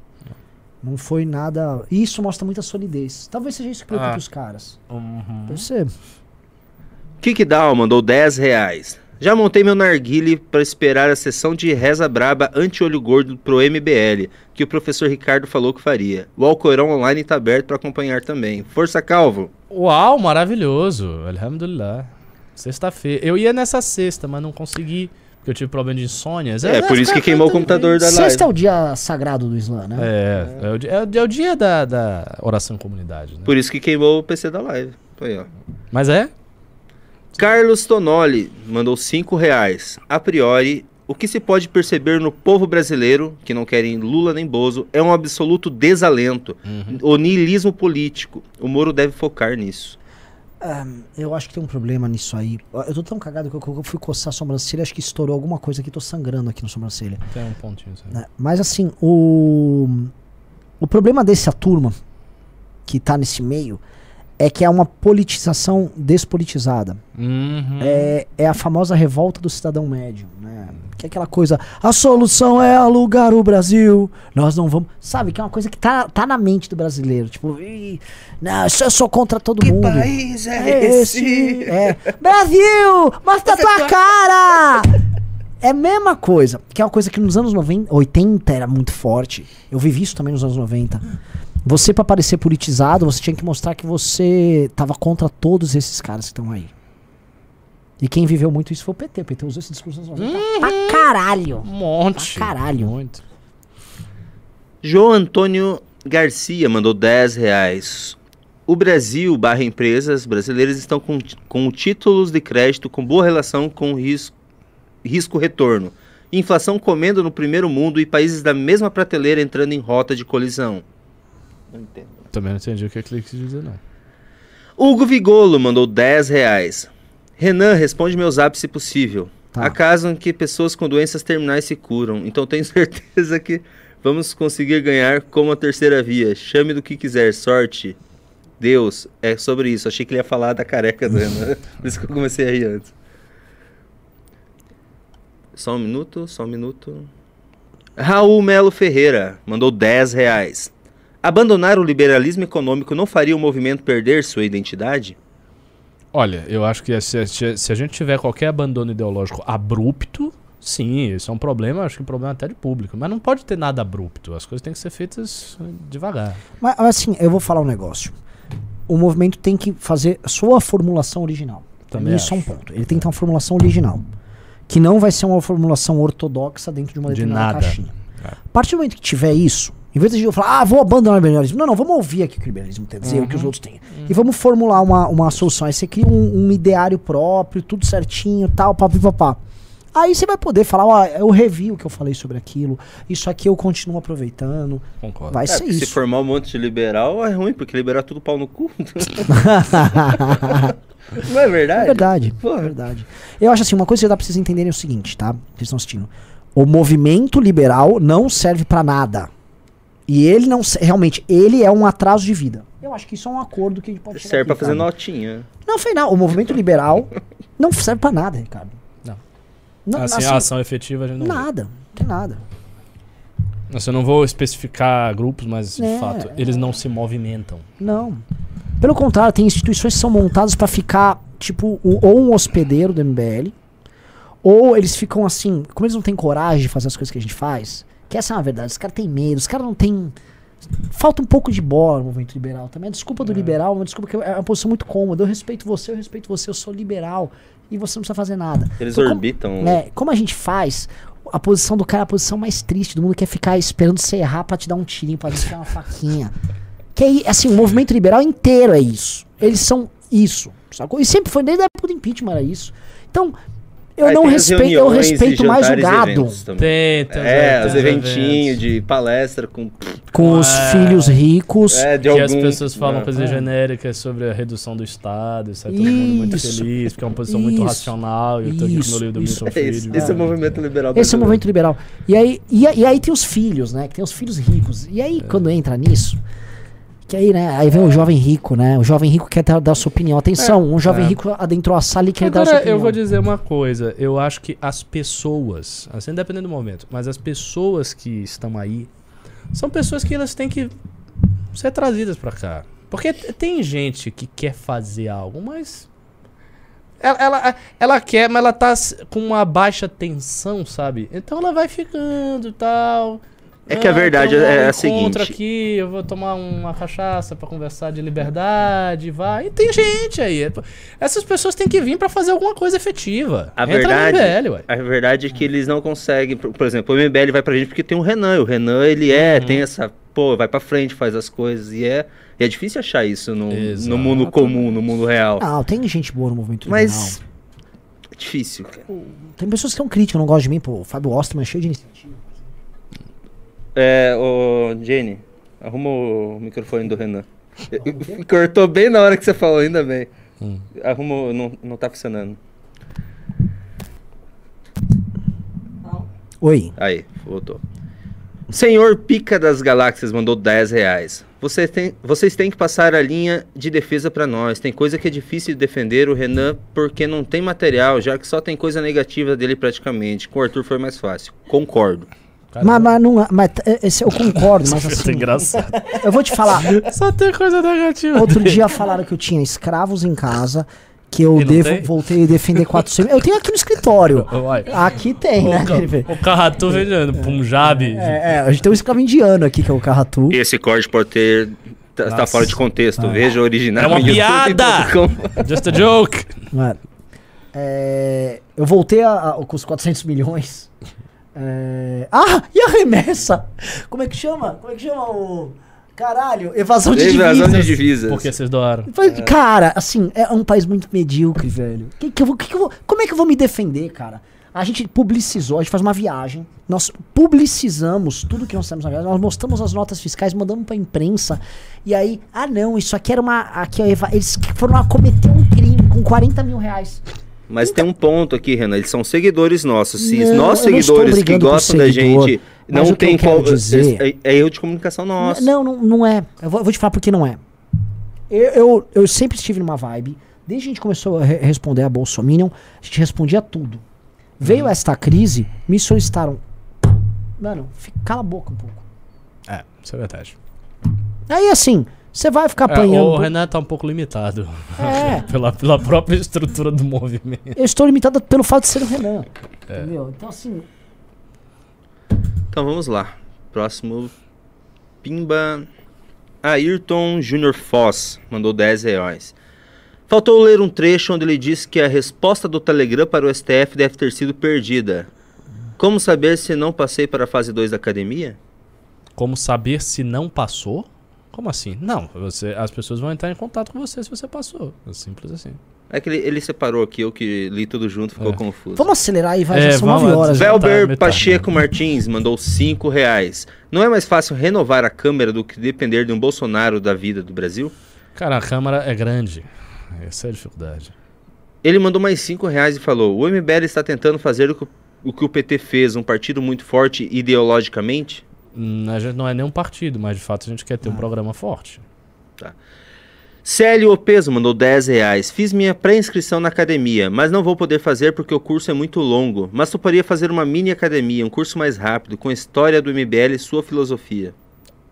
Não foi nada. E isso mostra muita solidez. Talvez seja isso que preocupa Ah. os caras. Uhum. Deve ser. Kikdown mandou 10 reais. Já montei meu narguile para esperar a sessão de reza braba anti-olho gordo pro MBL, que o professor Ricardo falou que faria. O Alcorão Online tá aberto para acompanhar também. Força, Calvo! Uau, maravilhoso. Alhamdulillah. Sexta-feira. Eu ia nessa sexta, mas não consegui. Porque eu tive problema de insônia. É, por isso que queimou o computador da live. Sexta é o dia sagrado do Islã, né? É, é, o, di- é é o dia da, da oração em comunidade, né? Por isso que queimou o PC da live. Foi, ó. Mas é? Carlos Tonoli mandou 5 reais. A priori, o que se pode perceber no povo brasileiro, que não querem Lula nem Bozo, é um absoluto desalento. O niilismo político. O Moro deve focar nisso. Ah, eu acho que tem um problema nisso aí. Eu tô tão cagado que eu, eu fui coçar a sobrancelha, acho que estourou alguma coisa aqui, tô sangrando aqui na sobrancelha. Tem um pontinho. sabe? né? Mas assim, o. O problema dessa turma que tá nesse meio é que é uma politização despolitizada. Uhum. É, é a famosa revolta do cidadão médio, né? Que é aquela coisa, a solução é alugar o Brasil, nós não vamos. Sabe, que é uma coisa que tá, tá na mente do brasileiro. Tipo, "Ih, não, eu sou- contra todo mundo. país É esse? É. Brasil! Mostra tua cara! É a mesma coisa. Que é uma coisa que nos anos 90, 80 era muito forte. Eu vivi isso também nos anos 90. Você, pra parecer politizado, você tinha que mostrar que você tava contra todos esses caras que estão aí. E quem viveu muito isso foi o PT. O PT usou esse discurso 90 pra caralho. Um monte. Pra caralho. Muito. João Antônio Garcia mandou 10 reais. O Brasil barra empresas brasileiras estão com, com títulos de crédito com boa relação com risco, risco-retorno. Inflação comendo no primeiro mundo e países da mesma prateleira entrando em rota de colisão. Não entendo. Também não entendi o que ele quis dizer, não. Hugo Vigolo mandou 10 reais. Renan, responde meu zap se possível. Tá. Há casos em que pessoas com doenças terminais se curam, então tenho certeza que vamos conseguir ganhar como a terceira via. Chame do que quiser, sorte. Deus, é sobre isso. Achei que ele ia falar da careca do Renan. Por isso que eu comecei a rir antes. Só um minuto, só um minuto. Raul Melo Ferreira mandou 10 reais. Abandonar o liberalismo econômico não faria o movimento perder sua identidade? Olha, eu acho que se, se- se a gente tiver qualquer abandono ideológico abrupto, sim, isso é um problema, acho que é um problema até de público. Mas não pode ter nada abrupto. As coisas têm que ser feitas devagar. Mas mas, assim, eu vou falar um negócio. O movimento tem que fazer sua formulação original. Também Isso é um acho. ponto. Ele tem que ter uma formulação original. Que não vai ser uma formulação ortodoxa dentro de uma De determinada nada. caixinha. É. A partir do momento que tiver isso, em vez de eu falar, ah, vou abandonar o liberalismo. Não, não, vamos ouvir aqui o que o liberalismo tem a dizer, o que os outros têm. E vamos formular uma, uma solução. Aí você cria um, um ideário próprio, tudo certinho, tal, papapá. Aí você vai poder falar, ó, eu revi o que eu falei sobre aquilo, isso aqui eu continuo aproveitando. Concordo. Vai É, ser porque se isso. formar um monte de liberal é ruim, porque liberar tudo pau no cu. Não é verdade? É verdade, Porra. é verdade. Eu acho assim, uma coisa que dá pra vocês entenderem é o seguinte, tá? Vocês estão assistindo. O movimento liberal não serve pra nada. E ele não realmente, ele é um atraso de vida. Eu acho que isso é um acordo que a gente pode Serve pra aqui, fazer notinha. Não, foi não. O movimento liberal não serve pra nada, Ricardo. Não. Não, assim, assim, a ação efetiva a gente não vê. nada, não tem nada. Assim, eu não vou especificar grupos, mas de É, fato, eles não se movimentam. Não. Pelo contrário, tem instituições que são montadas pra ficar, tipo, o- ou um hospedeiro do MBL, ou eles ficam assim, como eles não têm coragem de fazer as coisas que a gente faz, que essa é uma verdade, os caras têm medo, os caras não têm. Falta um pouco de bola no movimento liberal também. A desculpa do liberal é uma desculpa que é uma posição muito cômoda. Eu respeito você, eu respeito você, eu sou liberal e você não precisa fazer nada. Eles Então, como- orbitam. é, como a gente faz, a posição do cara é a posição mais triste do mundo, que é ficar esperando você errar pra te dar um tirinho, pra desfiar uma faquinha. Que aí, assim, o movimento liberal inteiro é isso. Eles são isso, sacou? E sempre foi, desde a época do impeachment era isso. Então, eu Aí não respeito, eu respeito mais o gado. Tem, tem. É, tem os eventinhos de palestra com. com os É. filhos ricos. É, de Que algum... as pessoas falam Não. coisas É. genéricas sobre a redução do Estado, e sai todo mundo muito Isso. feliz, porque é uma posição muito Isso. racional, e eu tô aqui com o Isso, meu livro do isso. Milton É esse, Friedman. esse é o movimento liberal Esse é o movimento liberal. E aí, e, e aí tem os filhos, né? Que tem os filhos ricos. E É. aí, quando entra nisso, que aí, né? Aí vem o jovem rico, né? O jovem rico quer dar, dar sua opinião. Atenção, um jovem é. rico adentrou a sala e quer dar sua Agora, opinião. eu vou dizer uma coisa. Eu acho que as pessoas, assim, dependendo do momento, mas as pessoas que estão aí são pessoas que elas têm que ser trazidas pra cá. Porque tem gente que quer fazer algo, mas. Ela, ela, ela quer, mas ela tá com uma baixa tensão, sabe? Então ela vai ficando e tal. É que a verdade é eu a encontro seguinte. aqui, eu vou tomar uma cachaça pra conversar de liberdade, vai. E tem gente aí. é- Essas pessoas têm que vir pra fazer alguma coisa efetiva. A Entra verdade, no MBL, ué. a verdade é que eles não conseguem. Por exemplo, o MBL vai pra gente porque tem o Renan. e O Renan, ele é, Uhum. tem essa. Pô, vai pra frente, faz as coisas. E é, e é difícil achar isso no, no mundo comum, no mundo real. Não, tem gente boa no movimento Mas- liberal. difícil, cara. Tem pessoas que são críticas, não gostam de mim. Pô, o Fábio Osterman é cheio de iniciativa. É, ô, Jenny, arruma o microfone do Renan. Cortou bem na hora que você falou, ainda bem. Hum. Arruma, o- não, não tá funcionando. Oi. Aí, voltou. Senhor Pica das Galáxias mandou 10 reais. Você tem, vocês têm que passar a linha de defesa pra nós. Tem coisa que é difícil de defender o Renan porque não tem material, já que só tem coisa negativa dele praticamente. Com o Arthur foi mais fácil. Concordo. Mas, mas não, mas é- esse eu concordo, mas Isso é assim, engraçado. eu vou te falar. Só tem coisa negativa. Outro dia falaram que eu tinha escravos em casa, que eu E devo, tem? voltei a defender 400. Eu tenho aqui no escritório. Aqui tem, né? O Carratu vendendo Punjab. É, é, a gente tem um escravo indiano aqui, que é o Carratu. Esse corte pode ter. Tá, tá fora de contexto. Veja o original. É uma piada! Just a joke. É? É, eu voltei a, a- com os 400 milhões. É, ah, e a remessa? Como é que chama? Como é que chama o. Caralho, evasão de Evasão divisas. de divisas. Porque vocês doaram. Falei, Cara, assim, é um país muito medíocre, velho. Que que eu vou- que que eu vou- como é que eu vou me defender, cara? A gente publicizou, a gente faz uma viagem, nós publicizamos tudo que nós temos na viagem, nós mostramos as notas fiscais, mandamos pra imprensa, e aí, ah não, isso aqui era uma. Aqui, eva- eles foram lá cometer um crime com 40 mil reais. Mas tem um ponto aqui, Renan. Eles são seguidores nossos. Se Não, estou seguidores que gostam da seguidor, gente não o que tem quero qual. dizer- É, é erro de comunicação nosso. Não, não, não é. Eu vou, vou te falar por que não é. Eu, eu, eu sempre estive numa vibe. Desde que a gente começou a re- responder a Bolsominion, a gente respondia tudo. Veio esta crise, me solicitaram. Mano, fica- cala a boca um pouco. É, isso é verdade. Aí assim, você vai ficar É, apanhando. o por- Renan tá um pouco limitado. É. pela, pela própria estrutura do movimento. Eu estou limitado pelo fato de ser o Renan. É. Entendeu? Então assim. Então vamos lá. Próximo. Pimba. Ayrton Júnior Foz mandou 10 reais. Faltou ler um trecho onde ele disse que a resposta do Telegram para o STF deve ter sido perdida. Como saber se não passei para a fase 2 da academia? Como saber se não passou? Como assim? Não, você, as pessoas vão entrar em contato com você se você passou. É simples assim. É que ele, ele separou aqui, eu que li tudo junto, ficou É. confuso. Vamos acelerar aí, vai. É, já são vamos 9 lá. horas. Velber metade. Pacheco Martins mandou 5 reais. Não é mais fácil renovar a Câmara do que depender de um Bolsonaro da vida do Brasil? Cara, a câmara é grande. Essa é a dificuldade. Ele mandou mais 5 reais e falou: O MBL está tentando fazer o que, o que o PT fez, um partido muito forte ideologicamente? A gente não é nem um partido, mas de fato a gente quer ter um programa forte. Célio Opeso mandou 10 reais. Fiz minha pré-inscrição na academia, mas não vou poder fazer porque o curso é muito longo. Mas toparia fazer uma mini academia, um curso mais rápido, com a história do MBL e sua filosofia.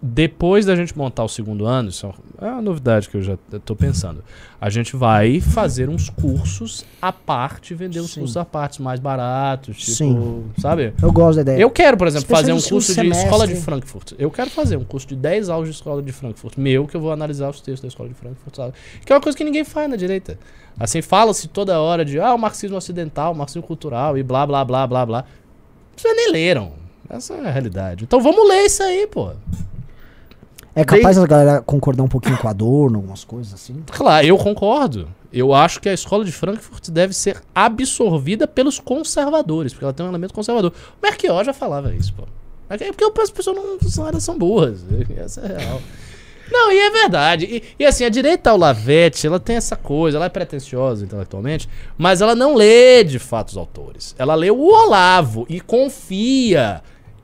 Depois da gente montar o segundo ano, isso é uma novidade que eu já estou pensando. A gente vai fazer uns cursos à parte, vender uns Sim. cursos à parte mais baratos, tipo, Sim. sabe? Eu gosto da ideia. Eu quero, por exemplo, fazer um curso de escola de Frankfurt. Eu quero fazer um curso de 10 aulas de escola de Frankfurt. Meu, que eu vou analisar os textos da escola de Frankfurt. Sabe? Que é uma coisa que ninguém faz na direita. Assim, fala-se toda hora de ah, o marxismo ocidental, o marxismo cultural e blá, blá, blá, blá, blá. Vocês nem leram. Essa é a realidade. Então vamos ler isso aí, pô. É capaz da galera concordar um pouquinho com a Adorno, algumas coisas assim. Claro, eu concordo. Eu acho que a escola de Frankfurt deve ser absorvida pelos conservadores, porque ela tem um elemento conservador. O Merkel já falava isso, pô. É porque as pessoas não são, elas são burras. Essa é real. Não, e é verdade. E, e assim, a direita Olavete, ela tem essa coisa, ela é pretensiosa intelectualmente, mas ela não lê de fato os autores. Ela lê o Olavo e confia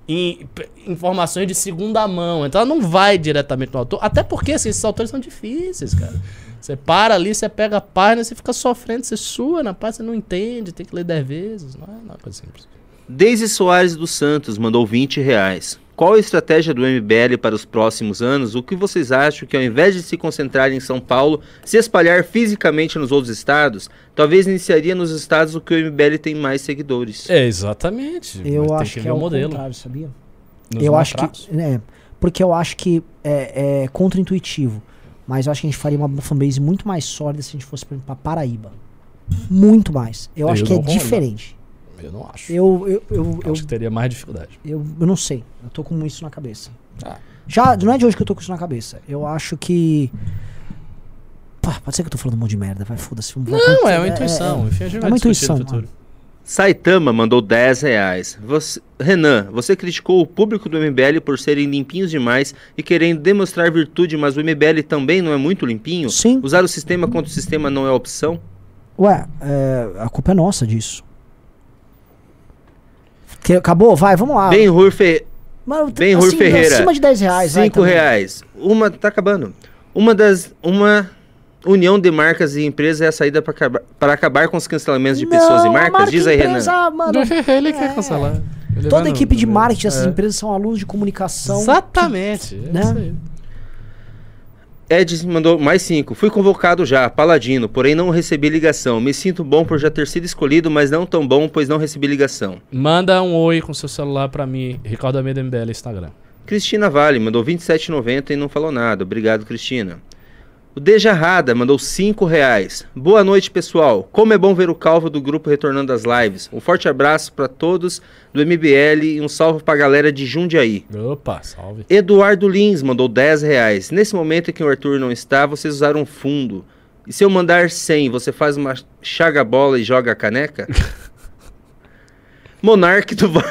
em informações de segunda mão. Então ela não vai diretamente no autor. Até porque assim, esses autores são difíceis, cara. Você para ali, você pega a página, você fica sofrendo, você sua na página, você não entende, tem que ler dez vezes. Não é uma coisa simples. Deise Soares dos Santos mandou 20 reais. Qual a estratégia do MBL para os próximos anos? O que vocês acham que ao invés de se concentrar em São Paulo, se espalhar fisicamente nos outros estados, talvez iniciaria nos estados o que o MBL tem mais seguidores? É, exatamente. Eu Mas acho que, ver é o modelo. contrário, sabia? Nos eu acho que. É, porque eu acho que é, é contra-intuitivo. Mas eu acho que a gente faria uma fanbase muito mais sólida se a gente fosse, por exemplo, pra Paraíba. Muito mais. Eu, Eu acho que é concordo. Eu não acho. Eu, eu, eu, Eu eu, acho que teria mais dificuldade. eu, eu não sei. Eu tô com isso na cabeça. Ah. Já, não é de hoje que eu tô com isso na cabeça. Eu acho que. Pá, pode ser que eu tô falando um monte de merda, vai, foda-se. Não, é uma intuição. Enfim, a gente é vai uma intuição, futuro. Saitama mandou 10 reais. Você- Renan, você criticou o público do MBL por serem limpinhos demais e querendo demonstrar virtude, mas o MBL também não é muito limpinho? Sim. Usar o sistema contra o sistema não é opção? Ué, é, a culpa é nossa disso. Que, acabou? Vai, vamos lá. Ben Hur, Fe... Mano, Ben Hur Ferreira. Acima de 10 reais. vai, 5 também. reais. Uma. Tá acabando. Uma das. Uma. União de marcas e empresas é a saída para acabar, para acabar com os cancelamentos de pessoas Não, e a marcas? marca Diz aí, Renan. empresa, mano, Ele É. quer cancelar. Ele toda a no- equipe de marketing dessas é. empresas são alunos de comunicação. Exatamente. é né? isso aí. Ed mandou mais cinco. Fui convocado já, Paladino, porém não recebi ligação. Me sinto bom por já ter sido escolhido, mas não tão bom, pois não recebi ligação. Manda um oi com seu celular pra mim, Ricardo Almeida MBL Instagram. Cristina Vale mandou 27,90 e não falou nada. Obrigado, Cristina. O Dejarrada mandou 5 reais. Boa noite, pessoal. Como é bom ver o Calvo do grupo retornando às lives. Um forte abraço para todos do MBL e um salve pra galera de Jundiaí. Opa, salve. Eduardo Lins mandou 10 reais. Nesse momento em que o Arthur não está, vocês usaram um fundo. E se eu mandar 100, você faz uma chaga bola e joga a caneca? Monarque do Val.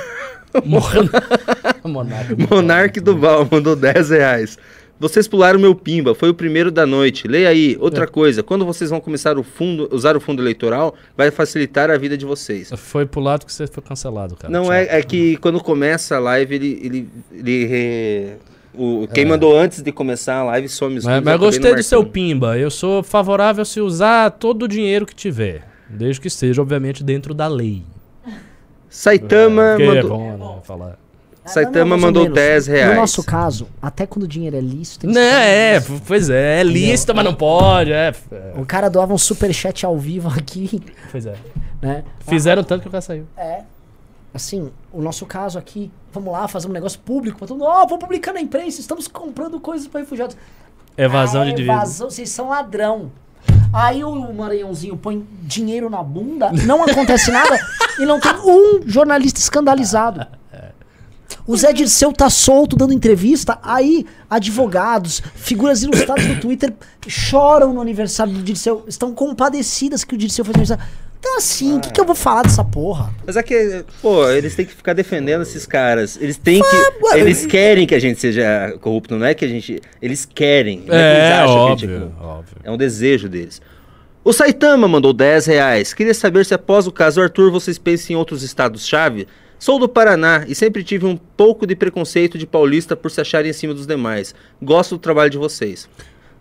Monarque do Val mandou 10 reais. Vocês pularam meu pimba, foi o primeiro da noite. Leia aí. Outra coisa, quando vocês vão começar o fundo, usar o fundo eleitoral, vai facilitar a vida de vocês. Foi pro lado que você foi cancelado, cara. Não é, é que quando começa a live, ele. ele, ele re- o, quem mandou antes de começar a live some os Mas, mas eu gostei do seu pimba. Eu sou favorável se usar todo o dinheiro que tiver. Desde que esteja, obviamente, dentro da lei. Saitama Porque é mandou. bom, né, falar. Saitama mais ou mandou menos. 10 reais. No nosso caso, até quando o dinheiro é lícito. Não, ser- é, pois é, é lícito, mas não pode, é. é, O cara doava um superchat ao vivo aqui, Pois é. né? Fizeram tanto que o cara saiu. É. Assim, o nosso caso aqui, vamos lá fazer um negócio público pra todo mundo. Ó, vou publicar na imprensa, estamos comprando coisas pra refugiados. Evasão Ah, de divisa. Evasão, vocês são ladrão. Aí o Maranhãozinho põe dinheiro na bunda, não acontece nada e não tem um jornalista escandalizado. O Zé Dirceu tá solto dando entrevista, aí advogados, figuras ilustradas no Twitter choram no aniversário do Dirceu, estão compadecidas que o Dirceu fez aniversário. Então assim, o que, que eu vou falar dessa porra? Mas é que, pô, eles têm que ficar defendendo esses caras. Eles têm que. ué, Eles querem que a gente seja corrupto, não é que a gente. Eles querem. Não é, que eles É, acham que a óbvio, gente é óbvio. É um desejo deles. O Saitama mandou 10 reais. Queria saber se após o caso Arthur vocês pensam em outros estados-chave. Sou do Paraná e sempre tive um pouco de preconceito de paulista por se acharem em cima dos demais. Gosto do trabalho de vocês.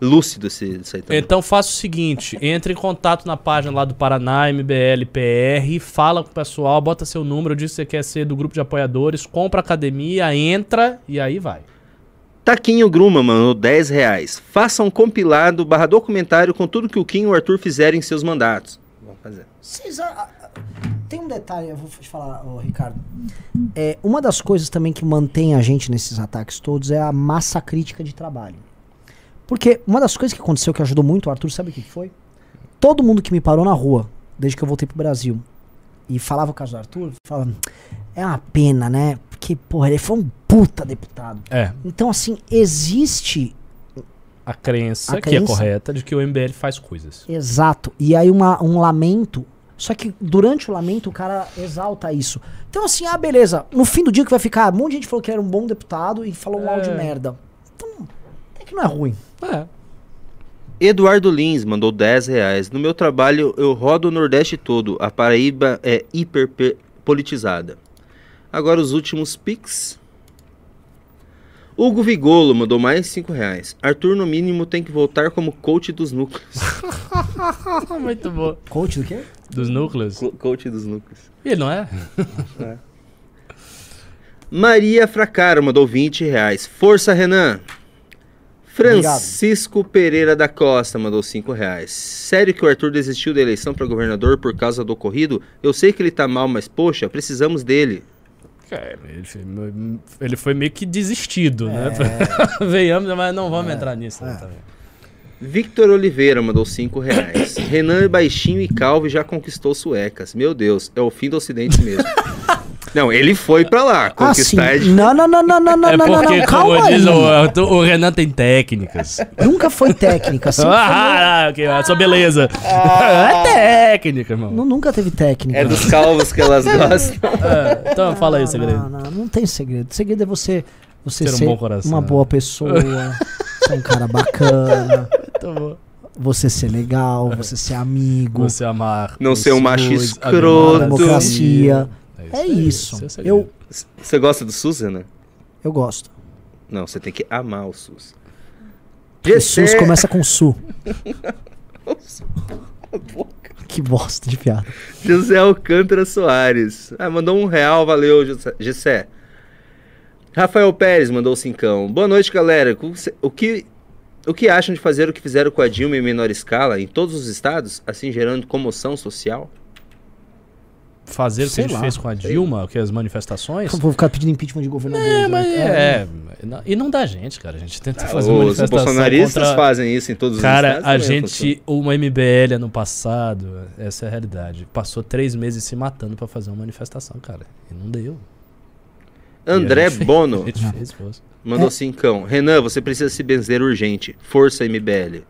Lúcido esse Saitama. Então faça o seguinte, entre em contato na página lá do Paraná, MBLPR, fala com o pessoal, bota seu número, diz que você quer ser do grupo de apoiadores, compra a academia, entra e aí vai. Taquinho Gruma mandou 10 reais. Faça um compilado barra documentário com tudo que o Kim e o Arthur fizeram em seus mandatos. Fazer. Vocês, ah, ah, tem um detalhe, eu vou te falar, ô, Ricardo. É, uma das coisas também que mantém a gente nesses ataques todos é a massa crítica de trabalho. Porque uma das coisas que aconteceu que ajudou muito o Arthur, sabe o que que foi? Todo mundo que me parou na rua, desde que eu voltei pro Brasil, e falava o caso do Arthur, falava, é uma pena, né? Porque, porra, ele foi um puta deputado. É, Então, assim, existe a crença, A que é correta, de que o MBL faz coisas. Exato. E aí uma, um lamento. Só que durante o lamento o cara exalta isso. Então assim, ah, beleza. No fim do dia que vai ficar, um monte de gente falou que era um bom deputado e falou um É. áudio merda. Então, é que não é ruim. É. Eduardo Lins mandou 10 reais. No meu trabalho, eu rodo o Nordeste todo. A Paraíba é hiper pe- politizada. Agora os últimos pics. Hugo Vigolo mandou mais 5 reais. Arthur, no mínimo, tem que voltar como coach dos núcleos. Muito bom. Coach do quê? Dos núcleos. Co- coach dos núcleos. Ele não é? Maria Fracaro mandou 20 reais. Força, Renan. Francisco Pereira da Costa mandou 5 reais. Sério que o Arthur desistiu da eleição para governador por causa do ocorrido? Eu sei que ele tá mal, mas poxa, precisamos dele. É, ele, foi- ele foi meio que desistido, né? Venhamos, mas não vamos entrar nisso. né, também. Victor Oliveira mandou 5 reais. Renan é baixinho e calvo e já conquistou suecas. Meu Deus, é o fim do ocidente mesmo. Não, ele foi pra lá. Ah, sim. Conquistar é de... Não, não, não, não, não, não, é não, não, porque, não, como calma aí. diz o, o Renan, tem técnicas. Nunca foi técnica. sempre foi- ah, ok, a sua beleza. é técnica, irmão. Nu- Nunca teve técnica. É dos calvos que elas gostam. É, então fala aí o segredo. Não, não, não tem segredo. O segredo é você, você Ter um ser bom coração. uma boa pessoa, ser um cara bacana, Tá bom. você ser legal, você ser amigo, Você amar. Não ser um macho escroto. democracia. É isso. é. Eu, Você gosta do SUS, Renan? eu gosto. Não, você tem que amar o SUS. O SUS começa com Su. Que bosta de piada. José Alcântara Soares. Ah, mandou um real, valeu, Gessé. Rafael Pérez mandou cincão. Boa noite, galera. O que, o que acham de fazer o que fizeram com a Dilma em menor escala, em todos os estados, assim gerando comoção social? Fazer o que a gente lá. fez com a Dilma, que é as manifestações. Vou ficar pedindo impeachment de governador. É, mas é, E não dá gente, cara. A gente tenta fazer uma Os manifestação bolsonaristas contra... fazem isso em todos os Cara, a gente, uma MBL ano passado, essa é a realidade. Passou três meses se matando pra fazer uma manifestação, cara. E não deu. André gente Bono A gente fez, força. mandou É. cincão. Renan, você precisa se benzer urgente. Força MBL.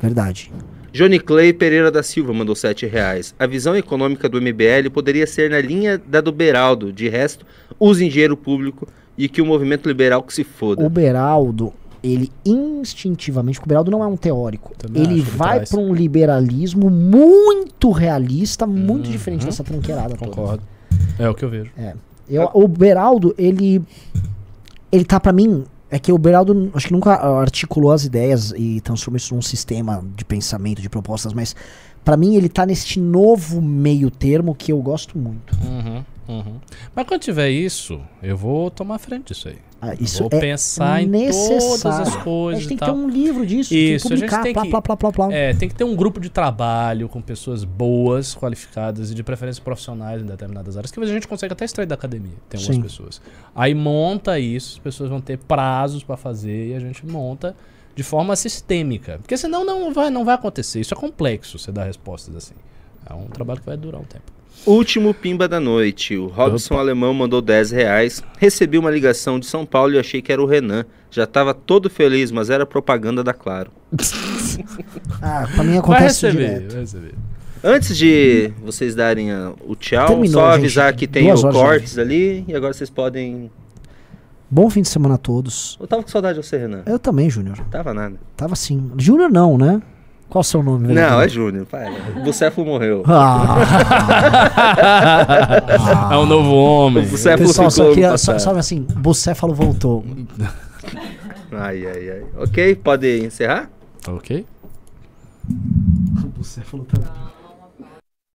Verdade. Johnny Clay Pereira da Silva mandou 7 reais. A visão econômica do MBL poderia ser na linha da do Beraldo. De resto, usem dinheiro público e que o movimento liberal que se foda. O Beraldo, ele instintivamente, porque o Beraldo não é um teórico. Também ele vai pra um liberalismo muito realista, muito Uhum. diferente dessa tranqueirada toda. Concordo. É o que eu vejo. Eu- o Beraldo, ele. Ele tá pra mim. É que o Beraldo acho que nunca articulou as ideias e transformou isso num sistema de pensamento, de propostas, mas pra mim ele tá neste novo meio termo que eu gosto muito. Uhum, uhum. Mas quando tiver isso, eu vou tomar frente disso aí. Ah, isso vou é pensar em todas necessário. as A coisas gente e tem que ter um livro disso, Isso, tem a que gente publicar, tem plá, que- plá, plá, plá. É, tem que ter um grupo de trabalho com pessoas boas, qualificadas e de preferência profissionais em determinadas áreas, que a gente consegue até extrair da academia. Tem algumas Sim. pessoas. Aí monta isso, as pessoas vão ter prazos pra fazer e a gente monta de forma sistêmica. Porque senão não vai, não vai acontecer. Isso é complexo, você dar respostas assim. É um trabalho que vai durar um tempo. Último pimba da noite. O Robson Opa. Alemão mandou 10 reais. Recebi uma ligação de São Paulo e achei que era o Renan. Já tava todo feliz, mas era propaganda da Claro. Ah, pra mim Vai acontece receber, direto. vai receber. Antes de vocês darem a- o tchau, Terminou, só gente. avisar que tem Duas o cortes ali e agora vocês podem. Bom fim de semana a todos. Eu tava com saudade de você, Renan. Eu também, Júnior. Tava nada. Tava assim. Júnior não, né? Qual o seu nome? Não, é Júnior. Pai. O Bucéfalo morreu. Ah, é um novo homem. O Bucéfalo Pessoal, ficou só passado. só, sabe assim, Bucéfalo voltou. Ai, ai, ai. Ok, pode encerrar? Ok. Bucéfalo também.